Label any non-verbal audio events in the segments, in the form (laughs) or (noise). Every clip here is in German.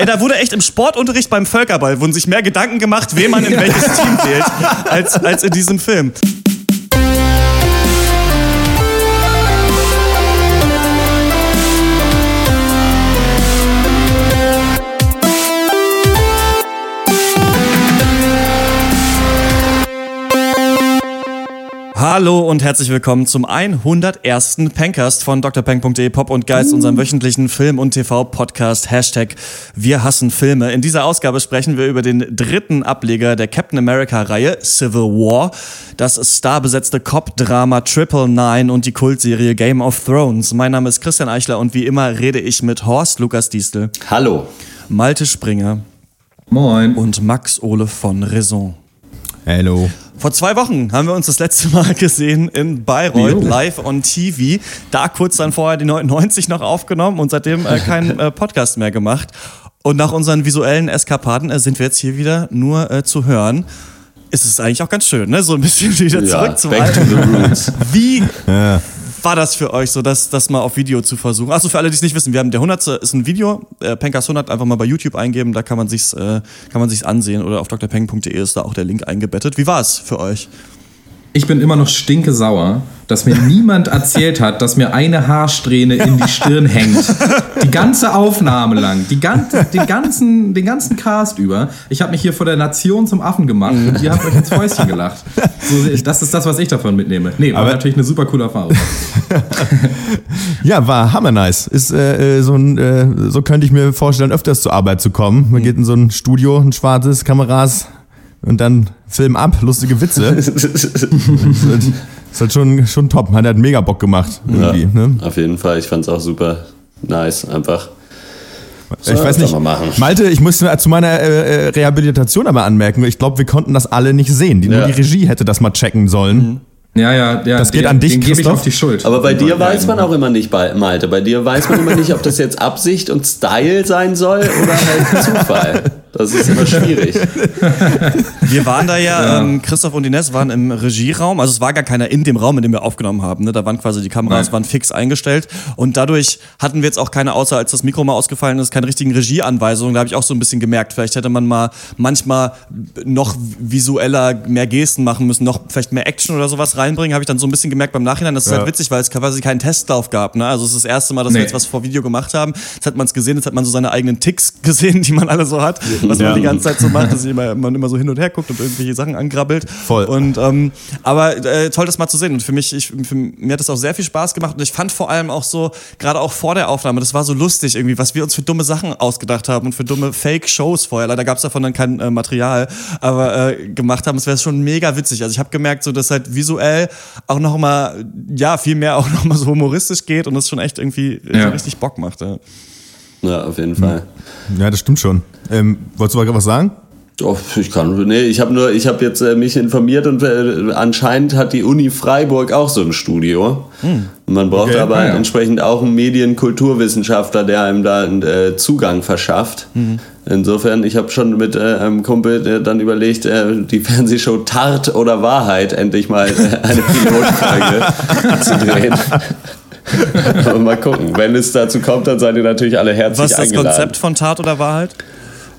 ey, da wurde echt im Sportunterricht beim Völkerball, wurden sich mehr Gedanken gemacht, wen man in welches Team wählt, als, als in diesem Film. Hallo und herzlich willkommen zum 101. Pencast von drpeng.de Pop und Geist, unserem wöchentlichen Film- und TV-Podcast. Hashtag Wir hassen Filme. In dieser Ausgabe sprechen wir über den dritten Ableger der Captain America-Reihe, Civil War, das starbesetzte Cop-Drama Triple Nine und die Kultserie Game of Thrones. Mein Name ist Christian Eichler und wie immer rede ich mit Horst Lukas Diestel. Hallo. Malte Springer. Moin. Und Max Ole von Raison. Hallo. Vor zwei Wochen haben wir uns das letzte Mal gesehen in Bayreuth, jo. live on TV. Da kurz dann vorher die 99 noch aufgenommen und seitdem äh, keinen (laughs) äh, Podcast mehr gemacht. Und nach unseren visuellen Eskapaden äh, sind wir jetzt hier wieder nur äh, zu hören. Ist es eigentlich auch ganz schön, ne? So ein bisschen (laughs) wieder zurück ja, zum Alten. Wie, ja war das für euch so, das, das mal auf Video zu versuchen? Achso, für alle, die es nicht wissen, wir haben der 100. ist ein Video, äh, Pencast 100, einfach mal bei YouTube eingeben, da kann man sich's, äh, kann man sich's ansehen oder auf drpeng.de ist da auch der Link eingebettet. Wie war es für euch? Ich bin immer noch stinke sauer, dass mir niemand erzählt hat, dass mir eine Haarsträhne in die Stirn hängt. Die ganze Aufnahme lang, die ganze, den, ganzen, den ganzen Cast über. Ich habe mich hier vor der Nation zum Affen gemacht und ihr habt euch ins Fäustchen gelacht. So, das ist das, was ich davon mitnehme. Nee, war Aber natürlich eine super coole Erfahrung. (laughs) ja, war hammer nice. Ist, äh, äh, so, ein, äh, so könnte ich mir vorstellen, öfters zur Arbeit zu kommen. Man geht in so ein Studio, ein schwarzes, Kameras, und dann Film ab, lustige Witze. das (laughs) ist halt schon, schon top. Hat halt mega Bock gemacht. Irgendwie, ja, ne? Auf jeden Fall. Ich fand es auch super nice. Einfach. So, ich weiß nicht, Malte, ich muss zu meiner äh, äh, Rehabilitation aber anmerken, ich glaube, wir konnten das alle nicht sehen. Die, ja. Nur die Regie hätte das mal checken sollen. Mhm. Ja, ja, ja. Das geht den, an dich, gebe ich auf die Schuld. Aber bei dir weiß man auch immer nicht, Malte. Bei dir weiß man immer nicht, ob das jetzt Absicht und Style sein soll oder halt (laughs) Zufall. Das ist immer schwierig. (laughs) Wir waren da ja, ja. Ähm, Christoph und Ines waren im Regieraum. Also es war gar keiner in dem Raum, in dem wir aufgenommen haben. Ne? Da waren quasi die Kameras Nein. waren fix eingestellt. Und dadurch hatten wir jetzt auch keine, außer als das Mikro mal ausgefallen ist, keine richtigen Regieanweisungen. Da habe ich auch so ein bisschen gemerkt, vielleicht hätte man mal manchmal noch visueller mehr Gesten machen müssen, noch vielleicht mehr Action oder sowas reinbringen. Habe ich dann so ein bisschen gemerkt beim Nachhinein. Das ist halt ja. halt witzig, weil es quasi keinen Testlauf gab. Ne? Also es ist das erste Mal, dass nee. wir jetzt was vor Video gemacht haben. Jetzt hat man es gesehen, jetzt hat man so seine eigenen Ticks gesehen, die man alle so hat (laughs) was ja. man die ganze Zeit so macht, dass immer, man immer so hin und her guckt und irgendwelche Sachen angrabbelt. Voll. Und, ähm, aber äh, toll, das mal zu sehen. Und für mich, ich, für, mir hat das auch sehr viel Spaß gemacht. Und ich fand vor allem auch so, gerade auch vor der Aufnahme, das war so lustig irgendwie, was wir uns für dumme Sachen ausgedacht haben und für dumme Fake-Shows vorher. Leider gab es davon dann kein äh, Material, aber äh, gemacht haben. Es wäre schon mega witzig. Also ich habe gemerkt, so dass halt visuell auch noch mal, ja, viel mehr auch noch mal so humoristisch geht und das schon echt irgendwie ja. richtig Bock macht. Ja. Ja, auf jeden Fall. Ja, das stimmt schon. Ähm, wolltest du mal was sagen? Oh, ich kann, nee, ich habe nur, ich habe jetzt äh, mich informiert und äh, anscheinend hat die Uni Freiburg auch so ein Studio. Hm. Man braucht okay, aber ja. entsprechend auch einen Medienkulturwissenschaftler, der einem da äh, Zugang verschafft. Mhm. Insofern, ich habe schon mit äh, einem Kumpel äh, dann überlegt, äh, die Fernsehshow Tart oder Wahrheit endlich mal eine Pilotfolge (laughs) zu drehen. (laughs) mal gucken. Wenn es dazu kommt, dann seid ihr natürlich alle herzlich eingeladen. Was ist das eingeladen. Konzept von Tat oder Wahrheit?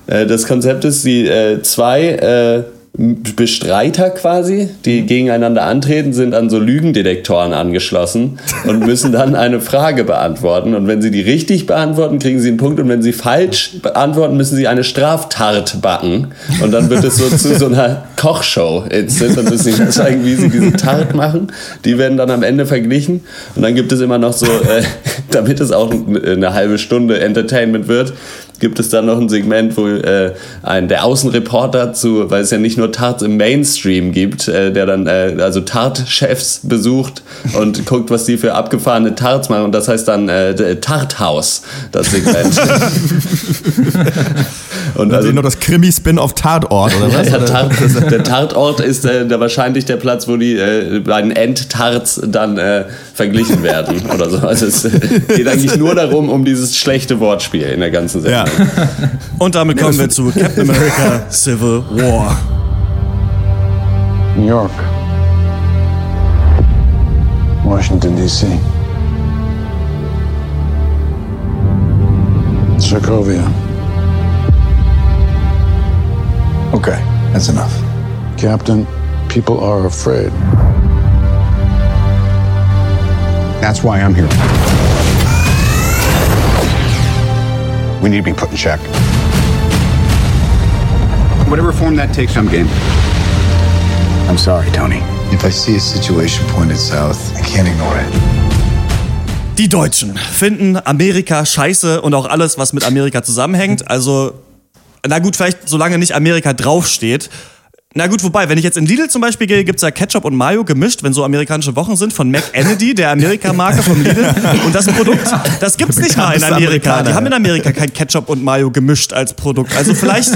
Äh, das Konzept ist, die äh, zwei äh, Bestreiter quasi, die gegeneinander antreten, sind an so Lügendetektoren angeschlossen und (laughs) müssen dann eine Frage beantworten. Und wenn sie die richtig beantworten, kriegen sie einen Punkt. Und wenn sie falsch beantworten, müssen sie eine Straftart backen. Und dann wird es so zu so einer Kochshow. Jetzt dann müssen sie zeigen, wie sie diese Tart machen. Die werden dann am Ende verglichen. Und dann gibt es immer noch so, äh, (laughs) damit es auch eine halbe Stunde Entertainment wird, gibt es dann noch ein Segment, wo äh, ein, der Außenreporter zu, weil es ja nicht nur Tarts im Mainstream gibt, äh, der dann äh, also Tart-Chefs besucht und (laughs) guckt, was die für abgefahrene Tarts machen. Und das heißt dann äh, Tarthaus, das Segment. (laughs) und also noch das Krimi-Spin auf Tatort, oder was? Ja, ja, Tart, der (laughs) Tatort ist äh, der, wahrscheinlich der Platz, wo die äh, beiden Endtarts dann äh, verglichen werden oder so. Also es geht eigentlich nur darum, um dieses schlechte Wortspiel in der ganzen Sendung. Ja. (laughs) Und damit kommen wir zu Captain America Civil War. New York. Washington, D.C. Sokovia. Okay, that's enough. Captain, people are afraid. That's why I'm here. We need to be put in check. Whatever form that takes, I'm game. I'm sorry, Tony. If I see a situation pointed south, I can't ignore it. Die Deutschen finden Amerika scheiße und auch alles, was mit Amerika zusammenhängt. Also, na gut, vielleicht solange nicht Amerika draufsteht. Na gut, wobei, wenn ich jetzt in Lidl zum Beispiel gehe, gibt's ja Ketchup und Mayo gemischt, wenn so amerikanische Wochen sind, von McEnedy, der Amerika-Marke vom Lidl. Und das Produkt, das gibt's nicht mal in Amerika. Die haben in. Amerika kein Ketchup und Mayo gemischt als Produkt. Also vielleicht,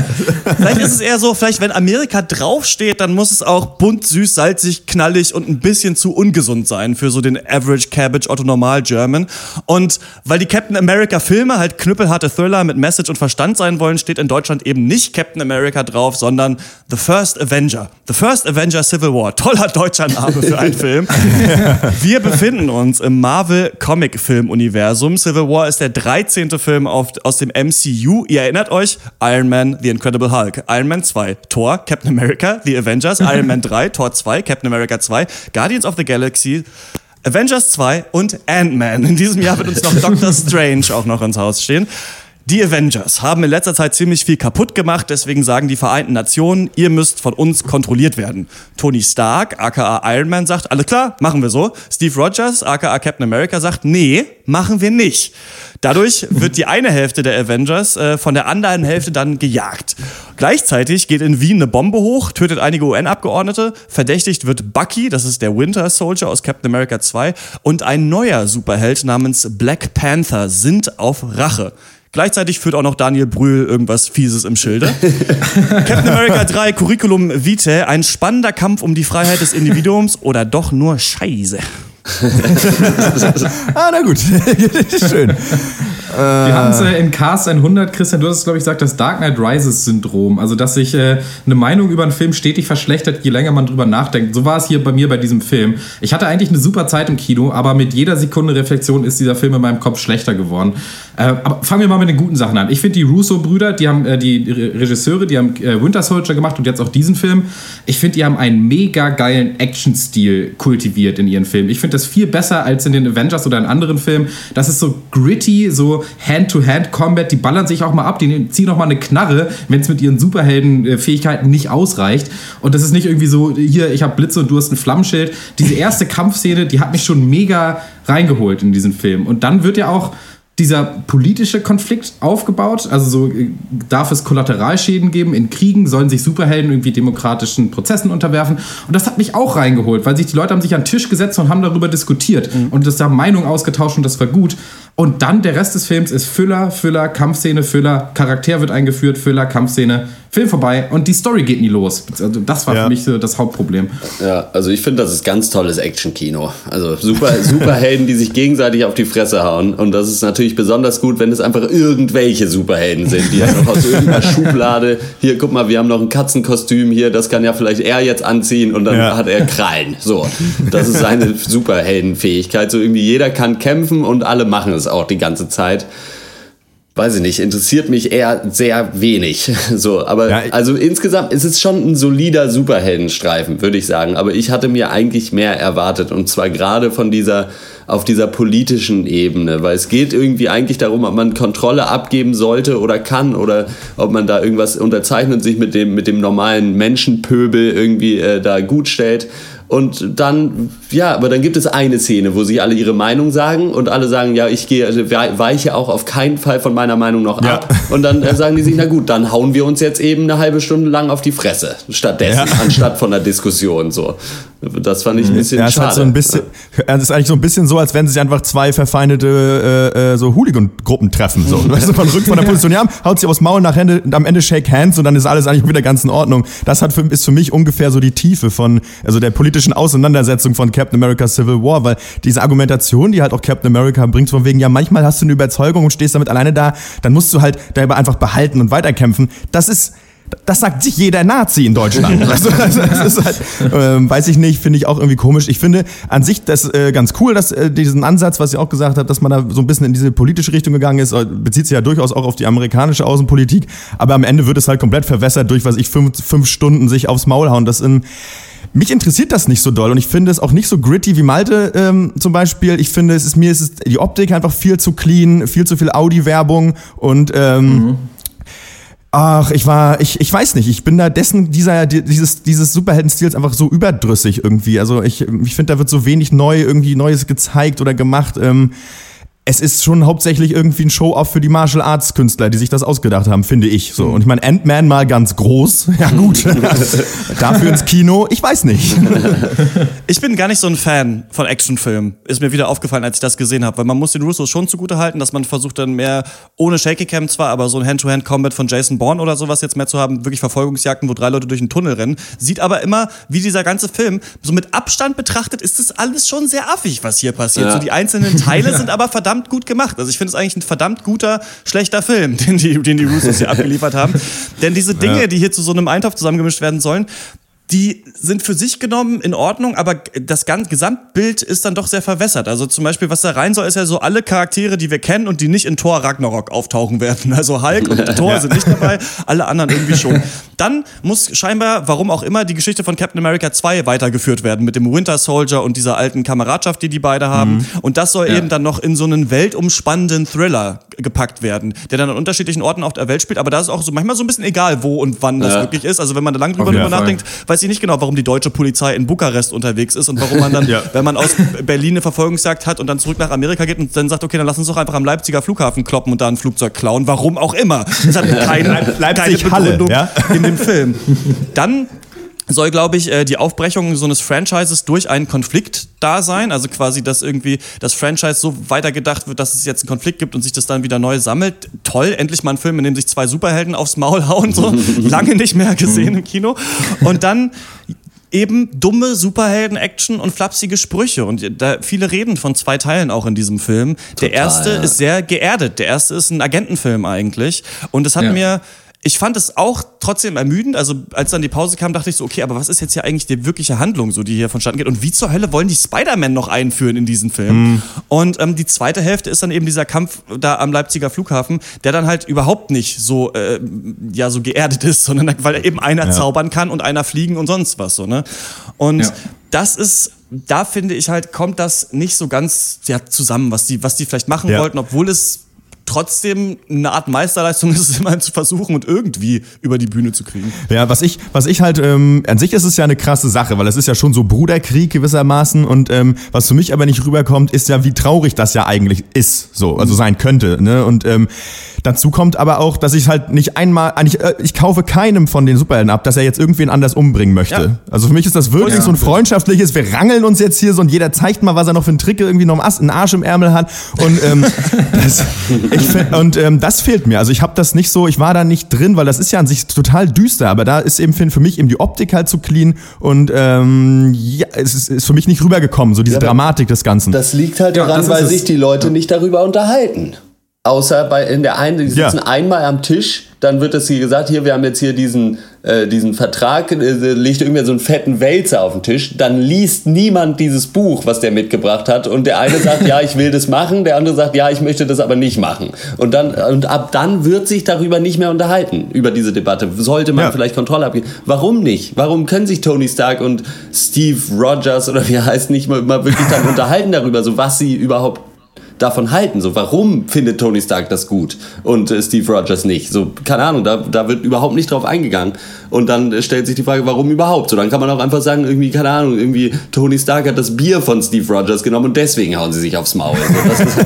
vielleicht ist es eher so, vielleicht wenn Amerika draufsteht, dann muss es auch bunt, süß, salzig, knallig und ein bisschen zu ungesund sein für so den Average Cabbage Otto Normal German. Und weil die Captain America Filme halt knüppelharte Thriller mit Message und Verstand sein wollen, steht in Deutschland eben nicht Captain America drauf, sondern The First Avenger. The First Avenger Civil War. Toller deutscher Name für einen (laughs) Film. Wir befinden uns im Marvel Comic Film Universum. Civil War ist der 13. Film auf, aus dem MCU. Ihr erinnert euch? Iron Man, The Incredible Hulk. Iron Man 2, Thor, Captain America, The Avengers, (laughs) Iron Man 3, Thor 2, Captain America 2, Guardians of the Galaxy, Avengers 2 und Ant-Man. In diesem Jahr wird uns noch Doctor Strange auch noch ins Haus stehen. Die Avengers haben in letzter Zeit ziemlich viel kaputt gemacht, deswegen sagen die Vereinten Nationen, ihr müsst von uns kontrolliert werden. Tony Stark, aka Iron Man, sagt, alles klar, machen wir so. Steve Rogers, aka Captain America, sagt, nee, machen wir nicht. Dadurch wird die eine Hälfte der Avengers äh, von der anderen Hälfte dann gejagt. Gleichzeitig geht in Wien eine Bombe hoch, tötet einige UN-Abgeordnete, verdächtigt wird Bucky, das ist der Winter Soldier aus Captain America 2, und ein neuer Superheld namens Black Panther sind auf Rache. Gleichzeitig führt auch noch Daniel Brühl irgendwas Fieses im Schilde. (laughs) Captain America 3 Curriculum Vitae, ein spannender Kampf um die Freiheit des Individuums oder doch nur Scheiße. (laughs) Ah, na gut. (laughs) Schön. Wir haben es äh, in Cast 100, Christian, du hast es, glaube ich, gesagt, das Dark Knight Rises Syndrom. Also, dass sich äh, eine Meinung über einen Film stetig verschlechtert, je länger man drüber nachdenkt. So war es hier bei mir bei diesem Film. Ich hatte eigentlich eine super Zeit im Kino, aber mit jeder Sekunde Reflexion ist dieser Film in meinem Kopf schlechter geworden. Äh, aber fangen wir mal mit den guten Sachen an. Ich finde die Russo-Brüder, die haben äh, die Re Regisseure, die haben äh, Winter Soldier gemacht und jetzt auch diesen Film. Ich finde, die haben einen mega geilen Action-Stil kultiviert in ihren Filmen. Ich finde das viel besser als in den Avengers oder in anderen Filmen. Das ist so gritty, so Hand-to-Hand-Combat. Die ballern sich auch mal ab, die ziehen auch mal eine Knarre, wenn es mit ihren Superhelden-Fähigkeiten nicht ausreicht. Und das ist nicht irgendwie so, hier, ich habe Blitze und du hast ein Flammenschild. Diese erste Kampfszene, die hat mich schon mega reingeholt in diesen Film. Und dann wird ja auch dieser politische Konflikt aufgebaut. Also so äh, darf es Kollateralschäden geben in Kriegen, sollen sich Superhelden irgendwie demokratischen Prozessen unterwerfen. Und das hat mich auch reingeholt, weil sich die Leute haben sich an den Tisch gesetzt und haben darüber diskutiert und das haben Meinungen ausgetauscht und das war gut. Und dann der Rest des Films ist Füller, Füller, Kampfszene, Füller, Charakter wird eingeführt, Füller, Kampfszene, Film vorbei und die Story geht nie los. Also das war Ja. für mich so das Hauptproblem. Ja, also ich finde, das ist ganz tolles Action-Kino. Also super, Superhelden, die sich gegenseitig auf die Fresse hauen. Und das ist natürlich besonders gut, wenn es einfach irgendwelche Superhelden sind, die einfach aus irgendeiner (laughs) Schublade, hier, guck mal, wir haben noch ein Katzenkostüm hier, das kann ja vielleicht er jetzt anziehen und dann Ja. hat er Krallen. So, das ist seine Superheldenfähigkeit. So irgendwie jeder kann kämpfen und alle machen es auch die ganze Zeit. Weiß ich nicht, interessiert mich eher sehr wenig. (laughs) So, aber Ja, also insgesamt ist es schon ein solider Superheldenstreifen, würde ich sagen. Aber ich hatte mir eigentlich mehr erwartet und zwar gerade von dieser auf dieser politischen Ebene, weil es geht irgendwie eigentlich darum, ob man Kontrolle abgeben sollte oder kann oder ob man da irgendwas unterzeichnet und sich mit dem mit dem normalen Menschenpöbel irgendwie äh, da gut stellt. Und dann, ja, aber dann gibt es eine Szene, wo sie alle ihre Meinung sagen und alle sagen, ja, ich gehe, also wei- weiche auch auf keinen Fall von meiner Meinung noch Ja. ab. Und dann äh, sagen die sich, na gut, dann hauen wir uns jetzt eben eine halbe Stunde lang auf die Fresse stattdessen, Ja. anstatt von der Diskussion so. Das fand ich ein bisschen Ja, es schade. hat so ein bisschen, es ist eigentlich so ein bisschen so, als wenn sich einfach zwei verfeindete äh, äh, so Hooligan-Gruppen treffen. So. (laughs) Weißt du, man rückt von der Position, ja, haut sich aufs Maul, nach Ende, am Ende shake hands und dann ist alles eigentlich wieder ganz in Ordnung. Das hat für, ist für mich ungefähr so die Tiefe von, also der politischen Auseinandersetzung von Captain America Civil War, weil diese Argumentation, die halt auch Captain America bringt, von wegen, ja, manchmal hast du eine Überzeugung und stehst damit alleine da, dann musst du halt darüber einfach behalten und weiterkämpfen. Das ist, das sagt sich jeder Nazi in Deutschland. (laughs) Also, das, das ist halt, ähm, weiß ich nicht, finde ich auch irgendwie komisch. Ich finde an sich das äh, ganz cool, dass äh, diesen Ansatz, was ihr auch gesagt habt, dass man da so ein bisschen in diese politische Richtung gegangen ist, äh, bezieht sich ja durchaus auch auf die amerikanische Außenpolitik, aber am Ende wird es halt komplett verwässert durch, was ich, fünf, fünf Stunden sich aufs Maul hauen. Das in, mich interessiert das nicht so doll und ich finde es auch nicht so gritty wie Malte ähm, zum Beispiel. Ich finde, es ist mir ist es die Optik einfach viel zu clean, viel zu viel Audi-Werbung und ähm, mhm. Ach, ich war, ich, ich weiß nicht, ich bin da dessen, dieser, dieses, dieses Superhelden-Stils einfach so überdrüssig irgendwie. Also ich, ich finde, da wird so wenig neu, irgendwie Neues gezeigt oder gemacht. Ähm, es ist schon hauptsächlich irgendwie ein Show-off für die Martial Arts Künstler, die sich das ausgedacht haben, finde ich so. Und ich meine, Ant-Man mal ganz groß, (laughs) ja gut. (laughs) Dafür ins Kino, ich weiß nicht. (laughs) ich bin gar nicht so ein Fan von Actionfilmen. Ist mir wieder aufgefallen, als ich das gesehen habe, weil man muss den Russos schon zugute halten, dass man versucht dann mehr ohne Shaky Cam zwar, aber so ein Hand-to-Hand-Combat von Jason Bourne oder sowas jetzt mehr zu haben, wirklich Verfolgungsjagden, wo drei Leute durch einen Tunnel rennen, sieht aber immer, wie dieser ganze Film so mit Abstand betrachtet, ist das alles schon sehr affig, was hier passiert. Ja. So die einzelnen Teile sind aber verdammt verdammt gut gemacht. Also ich finde es eigentlich ein verdammt guter, schlechter Film, (laughs) den die, den die Russos hier abgeliefert haben. Denn diese Dinge, ja. die hier zu so einem Eintopf zusammengemischt werden sollen, die sind für sich genommen in Ordnung, aber das ganze Gesamtbild ist dann doch sehr verwässert. Also zum Beispiel, was da rein soll, ist ja so alle Charaktere, die wir kennen und die nicht in Thor Ragnarok auftauchen werden. Also Hulk und (laughs) Thor ja. sind nicht dabei, alle anderen irgendwie schon. Dann muss scheinbar, warum auch immer, die Geschichte von Captain America 2 weitergeführt werden mit dem Winter Soldier und dieser alten Kameradschaft, die die beide haben. Mhm. Und das soll ja. eben dann noch in so einen weltumspannenden Thriller gepackt werden, der dann an unterschiedlichen Orten auf der Welt spielt. Aber da ist auch so manchmal so ein bisschen egal, wo und wann das wirklich ist. Also wenn man da lang drüber, drüber nachdenkt, weiß ich nicht genau, warum die deutsche Polizei in Bukarest unterwegs ist und warum man dann, (laughs) ja. wenn man aus Berlin eine Verfolgungsjagd hat und dann zurück nach Amerika geht und dann sagt, okay, dann lass uns doch einfach am Leipziger Flughafen kloppen und da ein Flugzeug klauen. Warum auch immer. Das hat (laughs) keine, Leipzig, keine Begründung Halle, ja? in dem Film. (laughs) Dann soll, glaube ich, äh, die Aufbrechung so eines Franchises durch einen Konflikt da sein. Also quasi, dass irgendwie das Franchise so weitergedacht wird, dass es jetzt einen Konflikt gibt und sich das dann wieder neu sammelt. Toll, endlich mal ein Film, in dem sich zwei Superhelden aufs Maul hauen. So (laughs) lange nicht mehr gesehen im Kino. Und dann eben dumme Superhelden-Action und flapsige Sprüche. Und da viele reden von zwei Teilen auch in diesem Film. Total, der erste ja. ist sehr geerdet. Der erste ist ein Agentenfilm eigentlich. Und es hat ja. mir ich fand es auch trotzdem ermüdend. Also als dann die Pause kam, dachte ich so, okay, aber was ist jetzt hier eigentlich die wirkliche Handlung, so die hier vonstatten geht? Und wie zur Hölle wollen die Spider-Man noch einführen in diesen Film? Mhm. Und ähm, die zweite Hälfte ist dann eben dieser Kampf da am Leipziger Flughafen, der dann halt überhaupt nicht so äh, ja so geerdet ist, sondern weil eben einer ja. zaubern kann und einer fliegen und sonst was so ne. Und ja. das ist da finde ich halt kommt das nicht so ganz ja, zusammen, was die was die vielleicht machen ja. wollten, obwohl es trotzdem eine Art Meisterleistung ist es immerhin zu versuchen und irgendwie über die Bühne zu kriegen. Ja, was ich, was ich halt, ähm, an sich ist es ja eine krasse Sache, weil es ist ja schon so Bruderkrieg gewissermaßen und ähm, was für mich aber nicht rüberkommt, ist ja, wie traurig das ja eigentlich ist, so, also sein könnte, ne, und ähm, Dazu kommt aber auch, dass ich halt nicht einmal, ich, äh, ich kaufe keinem von den Superhelden ab, dass er jetzt irgendwen anders umbringen möchte. Ja. Also für mich ist das wirklich ja. so ein freundschaftliches, wir rangeln uns jetzt hier so und jeder zeigt mal, was er noch für einen Trick irgendwie noch einen Arsch im Ärmel hat. Und, ähm, (laughs) das, (laughs) (laughs) ich, (laughs) und ähm, das fehlt mir. Also ich habe das nicht so, ich war da nicht drin, weil das ist ja an sich total düster, aber da ist eben für, für mich eben die Optik halt zu clean und ähm, ja, es ist, ist für mich nicht rübergekommen, so diese ja, Dramatik des Ganzen. Das liegt halt daran, weil sich die Leute nicht darüber unterhalten. Außer bei in der einen, die sitzen ja. einmal am Tisch, dann wird es hier gesagt, hier, wir haben jetzt hier diesen, äh, diesen Vertrag, äh, legt irgendwer so einen fetten Wälzer auf den Tisch, dann liest niemand dieses Buch, was der mitgebracht hat. Und der eine sagt, (laughs) ja, ich will das machen, der andere sagt, ja, ich möchte das aber nicht machen. Und dann, und ab dann wird sich darüber nicht mehr unterhalten, über diese Debatte. Sollte man ja. vielleicht Kontrolle abgeben. Warum nicht? Warum können sich Tony Stark und Steve Rogers oder wie heißt, nicht mal, mal wirklich dann (laughs) unterhalten darüber, so was sie überhaupt davon halten. So, warum findet Tony Stark das gut und äh, Steve Rogers nicht? So, keine Ahnung, da, da wird überhaupt nicht drauf eingegangen. Und dann äh, stellt sich die Frage, warum überhaupt? So, dann kann man auch einfach sagen, irgendwie, keine Ahnung, irgendwie Tony Stark hat das Bier von Steve Rogers genommen und deswegen hauen sie sich aufs Maul. So, das ist,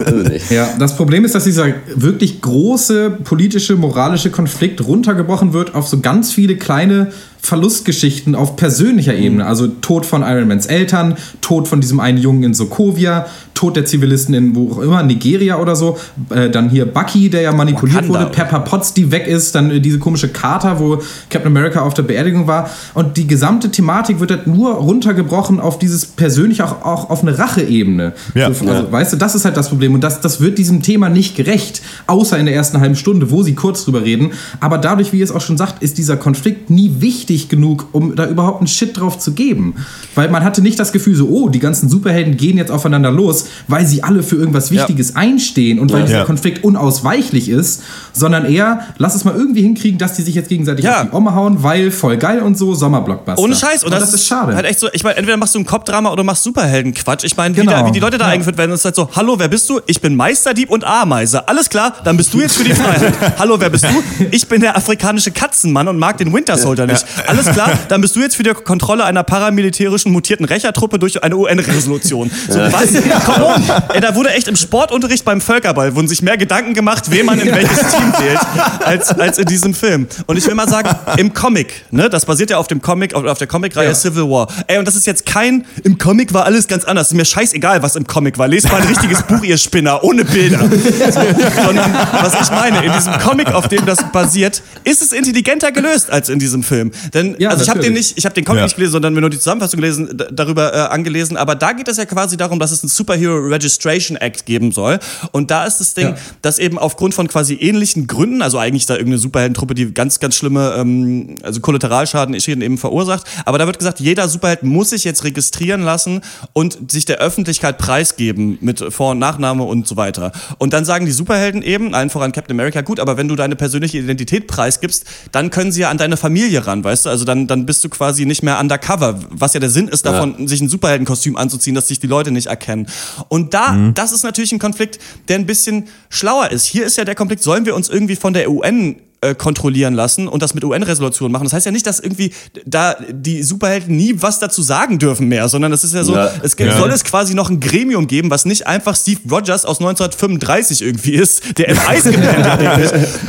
(laughs) also ja, das Problem ist, dass dieser wirklich große politische, moralische Konflikt runtergebrochen wird auf so ganz viele kleine Verlustgeschichten auf persönlicher Ebene. Also Tod von Iron Mans Eltern, Tod von diesem einen Jungen in Sokovia, Tod der Zivilisten in wo auch immer, Nigeria oder so. Äh, dann hier Bucky, der ja manipuliert Wakanda, wurde, Pepper Potts, die weg ist, dann äh, diese komische Charta, wo Captain America auf der Beerdigung war. Und die gesamte Thematik wird halt nur runtergebrochen auf dieses persönliche, auch, auch auf eine Racheebene. Ja. so, also, Weißt du, das ist halt das Problem. Und das, das wird diesem Thema nicht gerecht, außer in der ersten halben Stunde, wo sie kurz drüber reden. Aber dadurch, wie ihr es auch schon sagt, ist dieser Konflikt nie wichtig genug, um da überhaupt einen Shit drauf zu geben. Weil man hatte nicht das Gefühl, so, oh, die ganzen Superhelden gehen jetzt aufeinander los, weil sie alle für irgendwas Wichtiges einstehen und weil dieser Ja. Konflikt unausweichlich ist, sondern eher, lass es mal irgendwie hinkriegen, dass die sich jetzt gegenseitig Ja. auf die Omme hauen, weil voll geil und so, Sommerblockbuster. Ohne Scheiß. Und, Und das, ist schade. Halt echt so, ich meine, entweder machst du ein Cop-Drama oder machst Superhelden-Quatsch. Ich meine, wie, Genau. da- wie die Leute da Ja. eingeführt werden, ist halt so, hallo, wer bist du? Ich bin Meisterdieb und Ameise. Alles klar, dann bist du jetzt für die Freiheit. (laughs) hallo, wer bist du? Ich bin der afrikanische Katzenmann und mag den Winter Soldier nicht. (laughs) Alles klar, dann bist du jetzt für die Kontrolle einer paramilitärischen mutierten Rächertruppe durch eine UN-Resolution. So, was? Come on. Ey, da wurde echt im Sportunterricht beim Völkerball wurden sich mehr Gedanken gemacht, wen man in welches Team wählt, als, als in diesem Film. Und ich will mal sagen, im Comic, ne, das basiert ja auf dem Comic, auf, auf der Comicreihe Ja. Civil War. Ey, und das ist jetzt kein, im Comic war alles ganz anders. Ist mir scheißegal, was im Comic war. Lest mal ein richtiges Buch, ihr Spinner, ohne Bilder. So, (laughs) sondern, was ich meine, in diesem Comic, auf dem das basiert, ist es intelligenter gelöst als in diesem Film. Denn, Ja, also ich habe den nicht, ich habe den Comic Ja. nicht gelesen, sondern mir nur die Zusammenfassung gelesen, darüber äh, angelesen. Aber da geht es ja quasi darum, dass es einen Superhero Registration Act geben soll. Und da ist das Ding, Ja. dass eben aufgrund von quasi ähnlichen Gründen, also eigentlich da irgendeine Superheldentruppe, die ganz, ganz schlimme, ähm, also Kollateralschaden Schäden eben verursacht. Aber da wird gesagt, jeder Superheld muss sich jetzt registrieren lassen und sich der Öffentlichkeit preisgeben mit Vor- und Nachname und so weiter. Und dann sagen die Superhelden eben, allen voran Captain America, gut, aber wenn du deine persönliche Identität preisgibst, dann können sie ja an deine Familie ran, weißt du? Also dann, dann bist du quasi nicht mehr undercover, was ja der Sinn ist davon, sich ein Superheldenkostüm anzuziehen, dass sich die Leute nicht erkennen. Und da, das ist natürlich ein Konflikt, der ein bisschen schlauer ist. Hier ist ja der Konflikt, sollen wir uns irgendwie von der UN äh, kontrollieren lassen und das mit UN-Resolutionen machen. Das heißt ja nicht, dass irgendwie da die Superhelden nie was dazu sagen dürfen mehr, sondern das ist ja so, Ja. es Ja. soll es quasi noch ein Gremium geben, was nicht einfach Steve Rogers aus 1935 irgendwie ist, der im Eis (laughs) gepennt hat.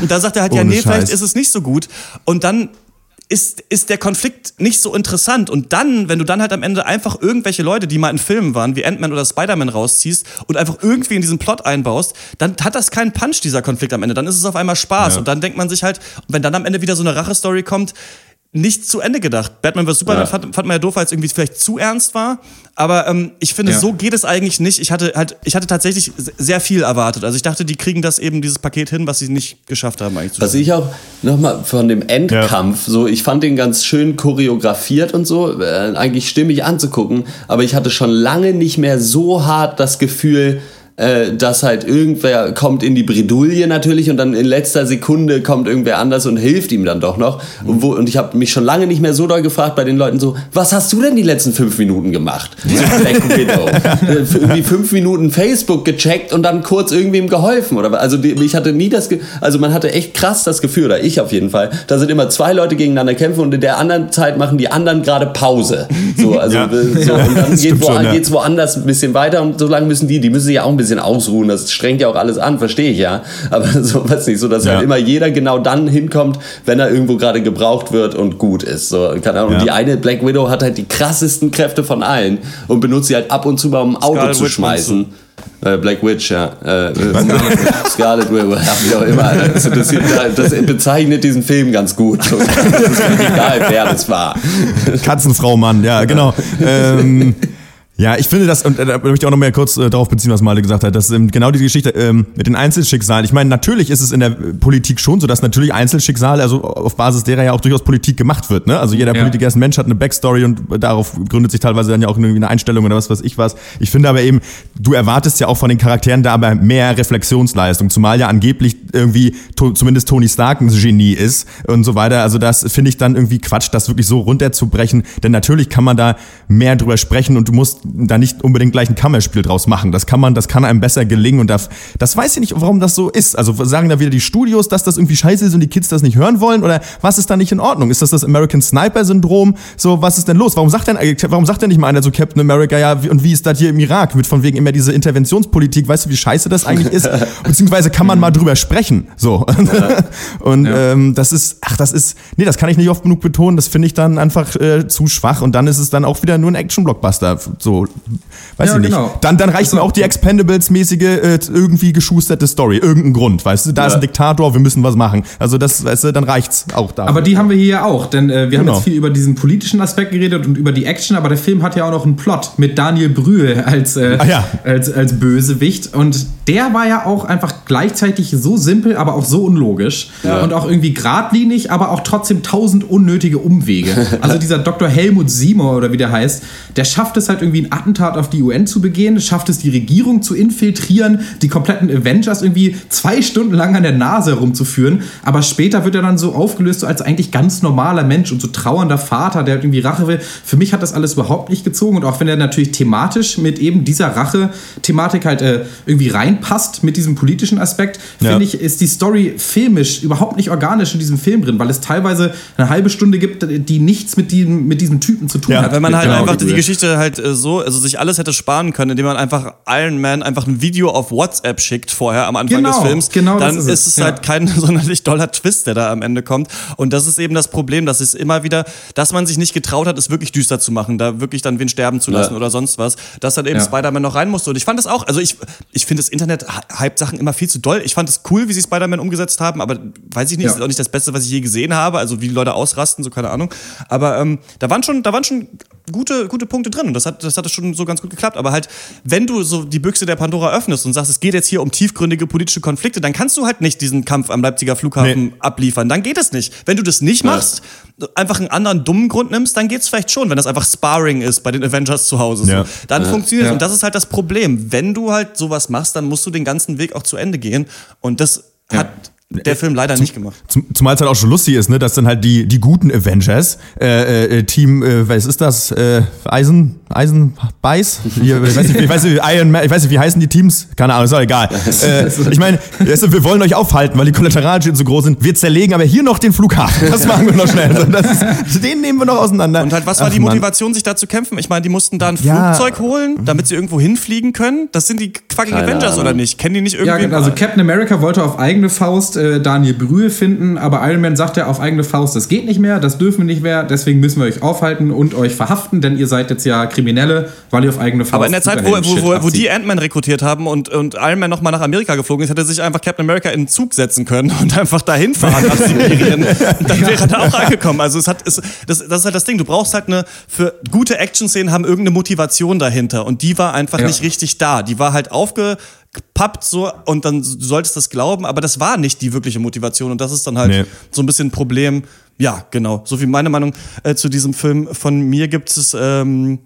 Und da sagt er halt, ja, Ohne nee, vielleicht Scheiß. ist es nicht so gut. Und dann ist, ist der Konflikt nicht so interessant. Und dann, wenn du dann halt am Ende einfach irgendwelche Leute, die mal in Filmen waren, wie Ant-Man oder Spider-Man rausziehst und einfach irgendwie in diesen Plot einbaust, dann hat das keinen Punch, dieser Konflikt am Ende. Dann ist es auf einmal Spaß. Ja. Und dann denkt man sich halt, wenn dann am Ende wieder so eine Rache-Story kommt, nicht zu Ende gedacht. Batman vs. Superman Ja. fand, fand man ja doof, weil es irgendwie vielleicht zu ernst war. Aber ähm, ich finde, Ja. so geht es eigentlich nicht. Ich hatte halt, ich hatte tatsächlich sehr viel erwartet. Also ich dachte, die kriegen das eben, dieses Paket hin, was sie nicht geschafft haben eigentlich. zu Was ich auch nochmal von dem Endkampf, so ich fand den ganz schön choreografiert und so, äh, eigentlich stimmig anzugucken, aber ich hatte schon lange nicht mehr so hart das Gefühl, äh, dass halt irgendwer kommt in die Bredouille natürlich und dann in letzter Sekunde kommt irgendwer anders und hilft ihm dann doch noch. Und, wo, und ich habe mich schon lange nicht mehr so doll gefragt bei den Leuten so, was hast du denn die letzten fünf Minuten gemacht? So Black Widow. Äh, irgendwie fünf Minuten Facebook gecheckt und dann kurz irgendwem geholfen oder also die, ich hatte nie das Ge also man hatte echt krass das Gefühl oder ich auf jeden Fall da sind immer zwei Leute gegeneinander kämpfen und in der anderen Zeit machen die anderen gerade Pause so also Ja. äh, so, und dann geht wo, schon, geht's woanders ein bisschen weiter und so lange müssen die die müssen sich ja auch ein bisschen ausruhen das strengt ja auch alles an verstehe ich ja. Aber (laughs) so weiß nicht so dass Ja. halt immer jeder genau dann hinkommt wenn er irgendwo gerade gebraucht wird und gut ist so keine Ahnung. Und die eine Black Widow hat halt die krassesten Kräfte von allen und benutzt sie halt ab und zu mal um ein Auto Scarlet zu Witch schmeißen. äh, Black Witch, ja. Äh, (laughs) äh, Scarlet Witch, ja, wie auch immer. Das, das bezeichnet diesen Film ganz gut. Das ist egal, wer das war. Katzenfrau, Mann, ja, genau. ähm, ja, ich finde das, und äh, da möchte ich auch noch mal kurz äh, darauf beziehen, was Male gesagt hat, dass ähm, genau diese Geschichte ähm, mit den Einzelschicksalen, ich meine, natürlich ist es in der Politik schon so, dass natürlich Einzelschicksale, also auf Basis derer ja auch durchaus Politik gemacht wird, ne? Also jeder Ja. Politiker ist ein Mensch, hat eine Backstory und darauf gründet sich teilweise dann ja auch irgendwie eine Einstellung oder was weiß ich was. Ich finde aber eben, du erwartest ja auch von den Charakteren da aber mehr Reflexionsleistung, zumal ja angeblich irgendwie to zumindest Tony Stark ein Genie ist und so weiter. Also das finde ich dann irgendwie Quatsch, das wirklich so runterzubrechen, denn natürlich kann man da mehr drüber sprechen und du musst da nicht unbedingt gleich ein Kammerspiel draus machen. Das kann man, das kann einem besser gelingen und das, das weiß ich nicht, warum das so ist. Also sagen da wieder die Studios, dass das irgendwie scheiße ist und die Kids das nicht hören wollen oder was ist da nicht in Ordnung? Ist das das American Sniper Syndrom? So, was ist denn los? Warum sagt denn, warum sagt denn nicht mal einer so Captain America, ja, und wie ist das hier im Irak? Mit von wegen immer diese Interventionspolitik, weißt du, wie scheiße das eigentlich ist? (laughs) Beziehungsweise kann man mal drüber sprechen, so. (laughs) und Ja. ähm, das ist, ach, das ist, nee, das kann ich nicht oft genug betonen, das finde ich dann einfach äh, zu schwach und dann ist es dann auch wieder nur ein Action-Blockbuster, so, weiß Ja, ich nicht. genau. Dann, dann reicht So. mir auch die Expendables-mäßige, äh, irgendwie geschusterte Story, irgendein Grund, weißt du, da ist ein Diktator, wir müssen was machen. Also das, weißt du, dann reicht's auch da. Aber die haben wir hier ja auch, denn äh, wir haben Genau. jetzt viel über diesen politischen Aspekt geredet und über die Action, aber der Film hat ja auch noch einen Plot mit Daniel Brühl als, äh, Ah, ja. als, als Bösewicht und der war ja auch einfach gleichzeitig so simpel, aber auch so unlogisch und auch irgendwie geradlinig, aber auch trotzdem tausend unnötige Umwege. Also dieser Dr. Helmut Seymour oder wie der heißt, der schafft es halt irgendwie ein Attentat auf die UN zu begehen, schafft es die Regierung zu infiltrieren, die kompletten Avengers irgendwie zwei Stunden lang an der Nase herumzuführen, aber später wird er dann so aufgelöst, so als eigentlich ganz normaler Mensch und so trauernder Vater, der halt irgendwie Rache will. Für mich hat das alles überhaupt nicht gezogen und auch wenn er natürlich thematisch mit eben dieser Rache-Thematik halt äh, irgendwie reinpasst mit diesem politischen Aspekt, Ja. finde ich, ist die Story filmisch überhaupt nicht organisch in diesem Film drin, weil es teilweise eine halbe Stunde gibt, die nichts mit diesem, mit diesem Typen zu tun Ja, hat. Wenn man halt Genau, einfach die Geschichte halt äh, so, also sich alles hätte sparen können, indem man einfach Iron Man einfach ein Video auf WhatsApp schickt vorher am Anfang Genau, des Films, genau das dann ist ist es, es ja. halt kein (laughs) sonderlich doller Twist, der da am Ende kommt. Und das ist eben das Problem, dass es immer wieder, dass man sich nicht getraut hat, es wirklich düster zu machen, da wirklich dann wen sterben zu lassen Ja. oder sonst was, dass dann eben Ja. Spider-Man noch rein musste. Und ich fand das auch, also ich, ich finde das Internet hype Sachen immer viel zu doll. Ich fand es cool, wie sie Spider-Man umgesetzt haben, aber weiß ich nicht, Ja. ist auch nicht das Beste, was ich je gesehen habe, also wie die Leute ausrasten, so keine Ahnung. Aber ähm, da waren schon, da waren schon gute, gute Punkte drin und das hat, das hat schon so ganz gut geklappt. Aber halt, wenn du so die Büchse der Pandora öffnest und sagst, es geht jetzt hier um tiefgründige politische Konflikte, dann kannst du halt nicht diesen Kampf am Leipziger Flughafen Nee. abliefern. Dann geht es nicht. Wenn du das nicht machst, einfach einen anderen dummen Grund nimmst, dann geht's vielleicht schon, wenn das einfach Sparring ist bei den Avengers zu Hause. So. Ja. Dann funktioniert es. Ja. Und das ist halt das Problem. Wenn du halt sowas machst, dann musst du den ganzen Weg auch zu Ende gehen. Und das hat der Film leider nicht gemacht. Zum, zumal es halt auch schon lustig ist, ne, dass dann halt die, die guten Avengers, äh, äh, Team, äh, was ist das, äh, Eisen, Eisenbeiß? Ich, weiß nicht, ich weiß nicht, Iron Man, ich weiß nicht, wie heißen die Teams? Keine Ahnung, ist auch egal. (laughs) äh, ich meine, wir wollen euch aufhalten, weil die Kollateralschäden so groß sind. Wir zerlegen aber hier noch den Flughafen. Das machen wir noch schnell. Also das ist, den nehmen wir noch auseinander. Und halt, was war Ach, die Mann. Motivation, sich da zu kämpfen? Ich meine, die mussten da ein Ja. Flugzeug holen, damit sie irgendwo hinfliegen können. Das sind die fucking Keine Avengers, Ahnung. oder nicht? Kennen die nicht irgendwie? Ja, genau. also Captain America wollte auf eigene Faust äh, Daniel Brühl finden, aber Iron Man sagte auf eigene Faust, das geht nicht mehr, das dürfen wir nicht mehr, deswegen müssen wir euch aufhalten und euch verhaften, denn ihr seid jetzt ja Kriminelle, weil ihr auf eigene Faust aber in der Zeit, wo, wo, wo, wo die Ant-Man rekrutiert haben und, und Iron Man nochmal nach Amerika geflogen ist, hätte sich einfach Captain America in den Zug setzen können und einfach dahin fahren nach (laughs) Sibirien. Und dann wäre er da auch angekommen. Also es hat, es, das, das ist halt das Ding. Du brauchst halt eine, für gute Action-Szenen haben irgendeine Motivation dahinter. Und die war einfach Ja. nicht richtig da. Die war halt aufgepappt so und dann du solltest das glauben, aber das war nicht die wirkliche Motivation. Und das ist dann halt Nee. so ein bisschen ein Problem. Ja, genau. So viel meine Meinung äh, zu diesem Film. Von mir gibt es ähm,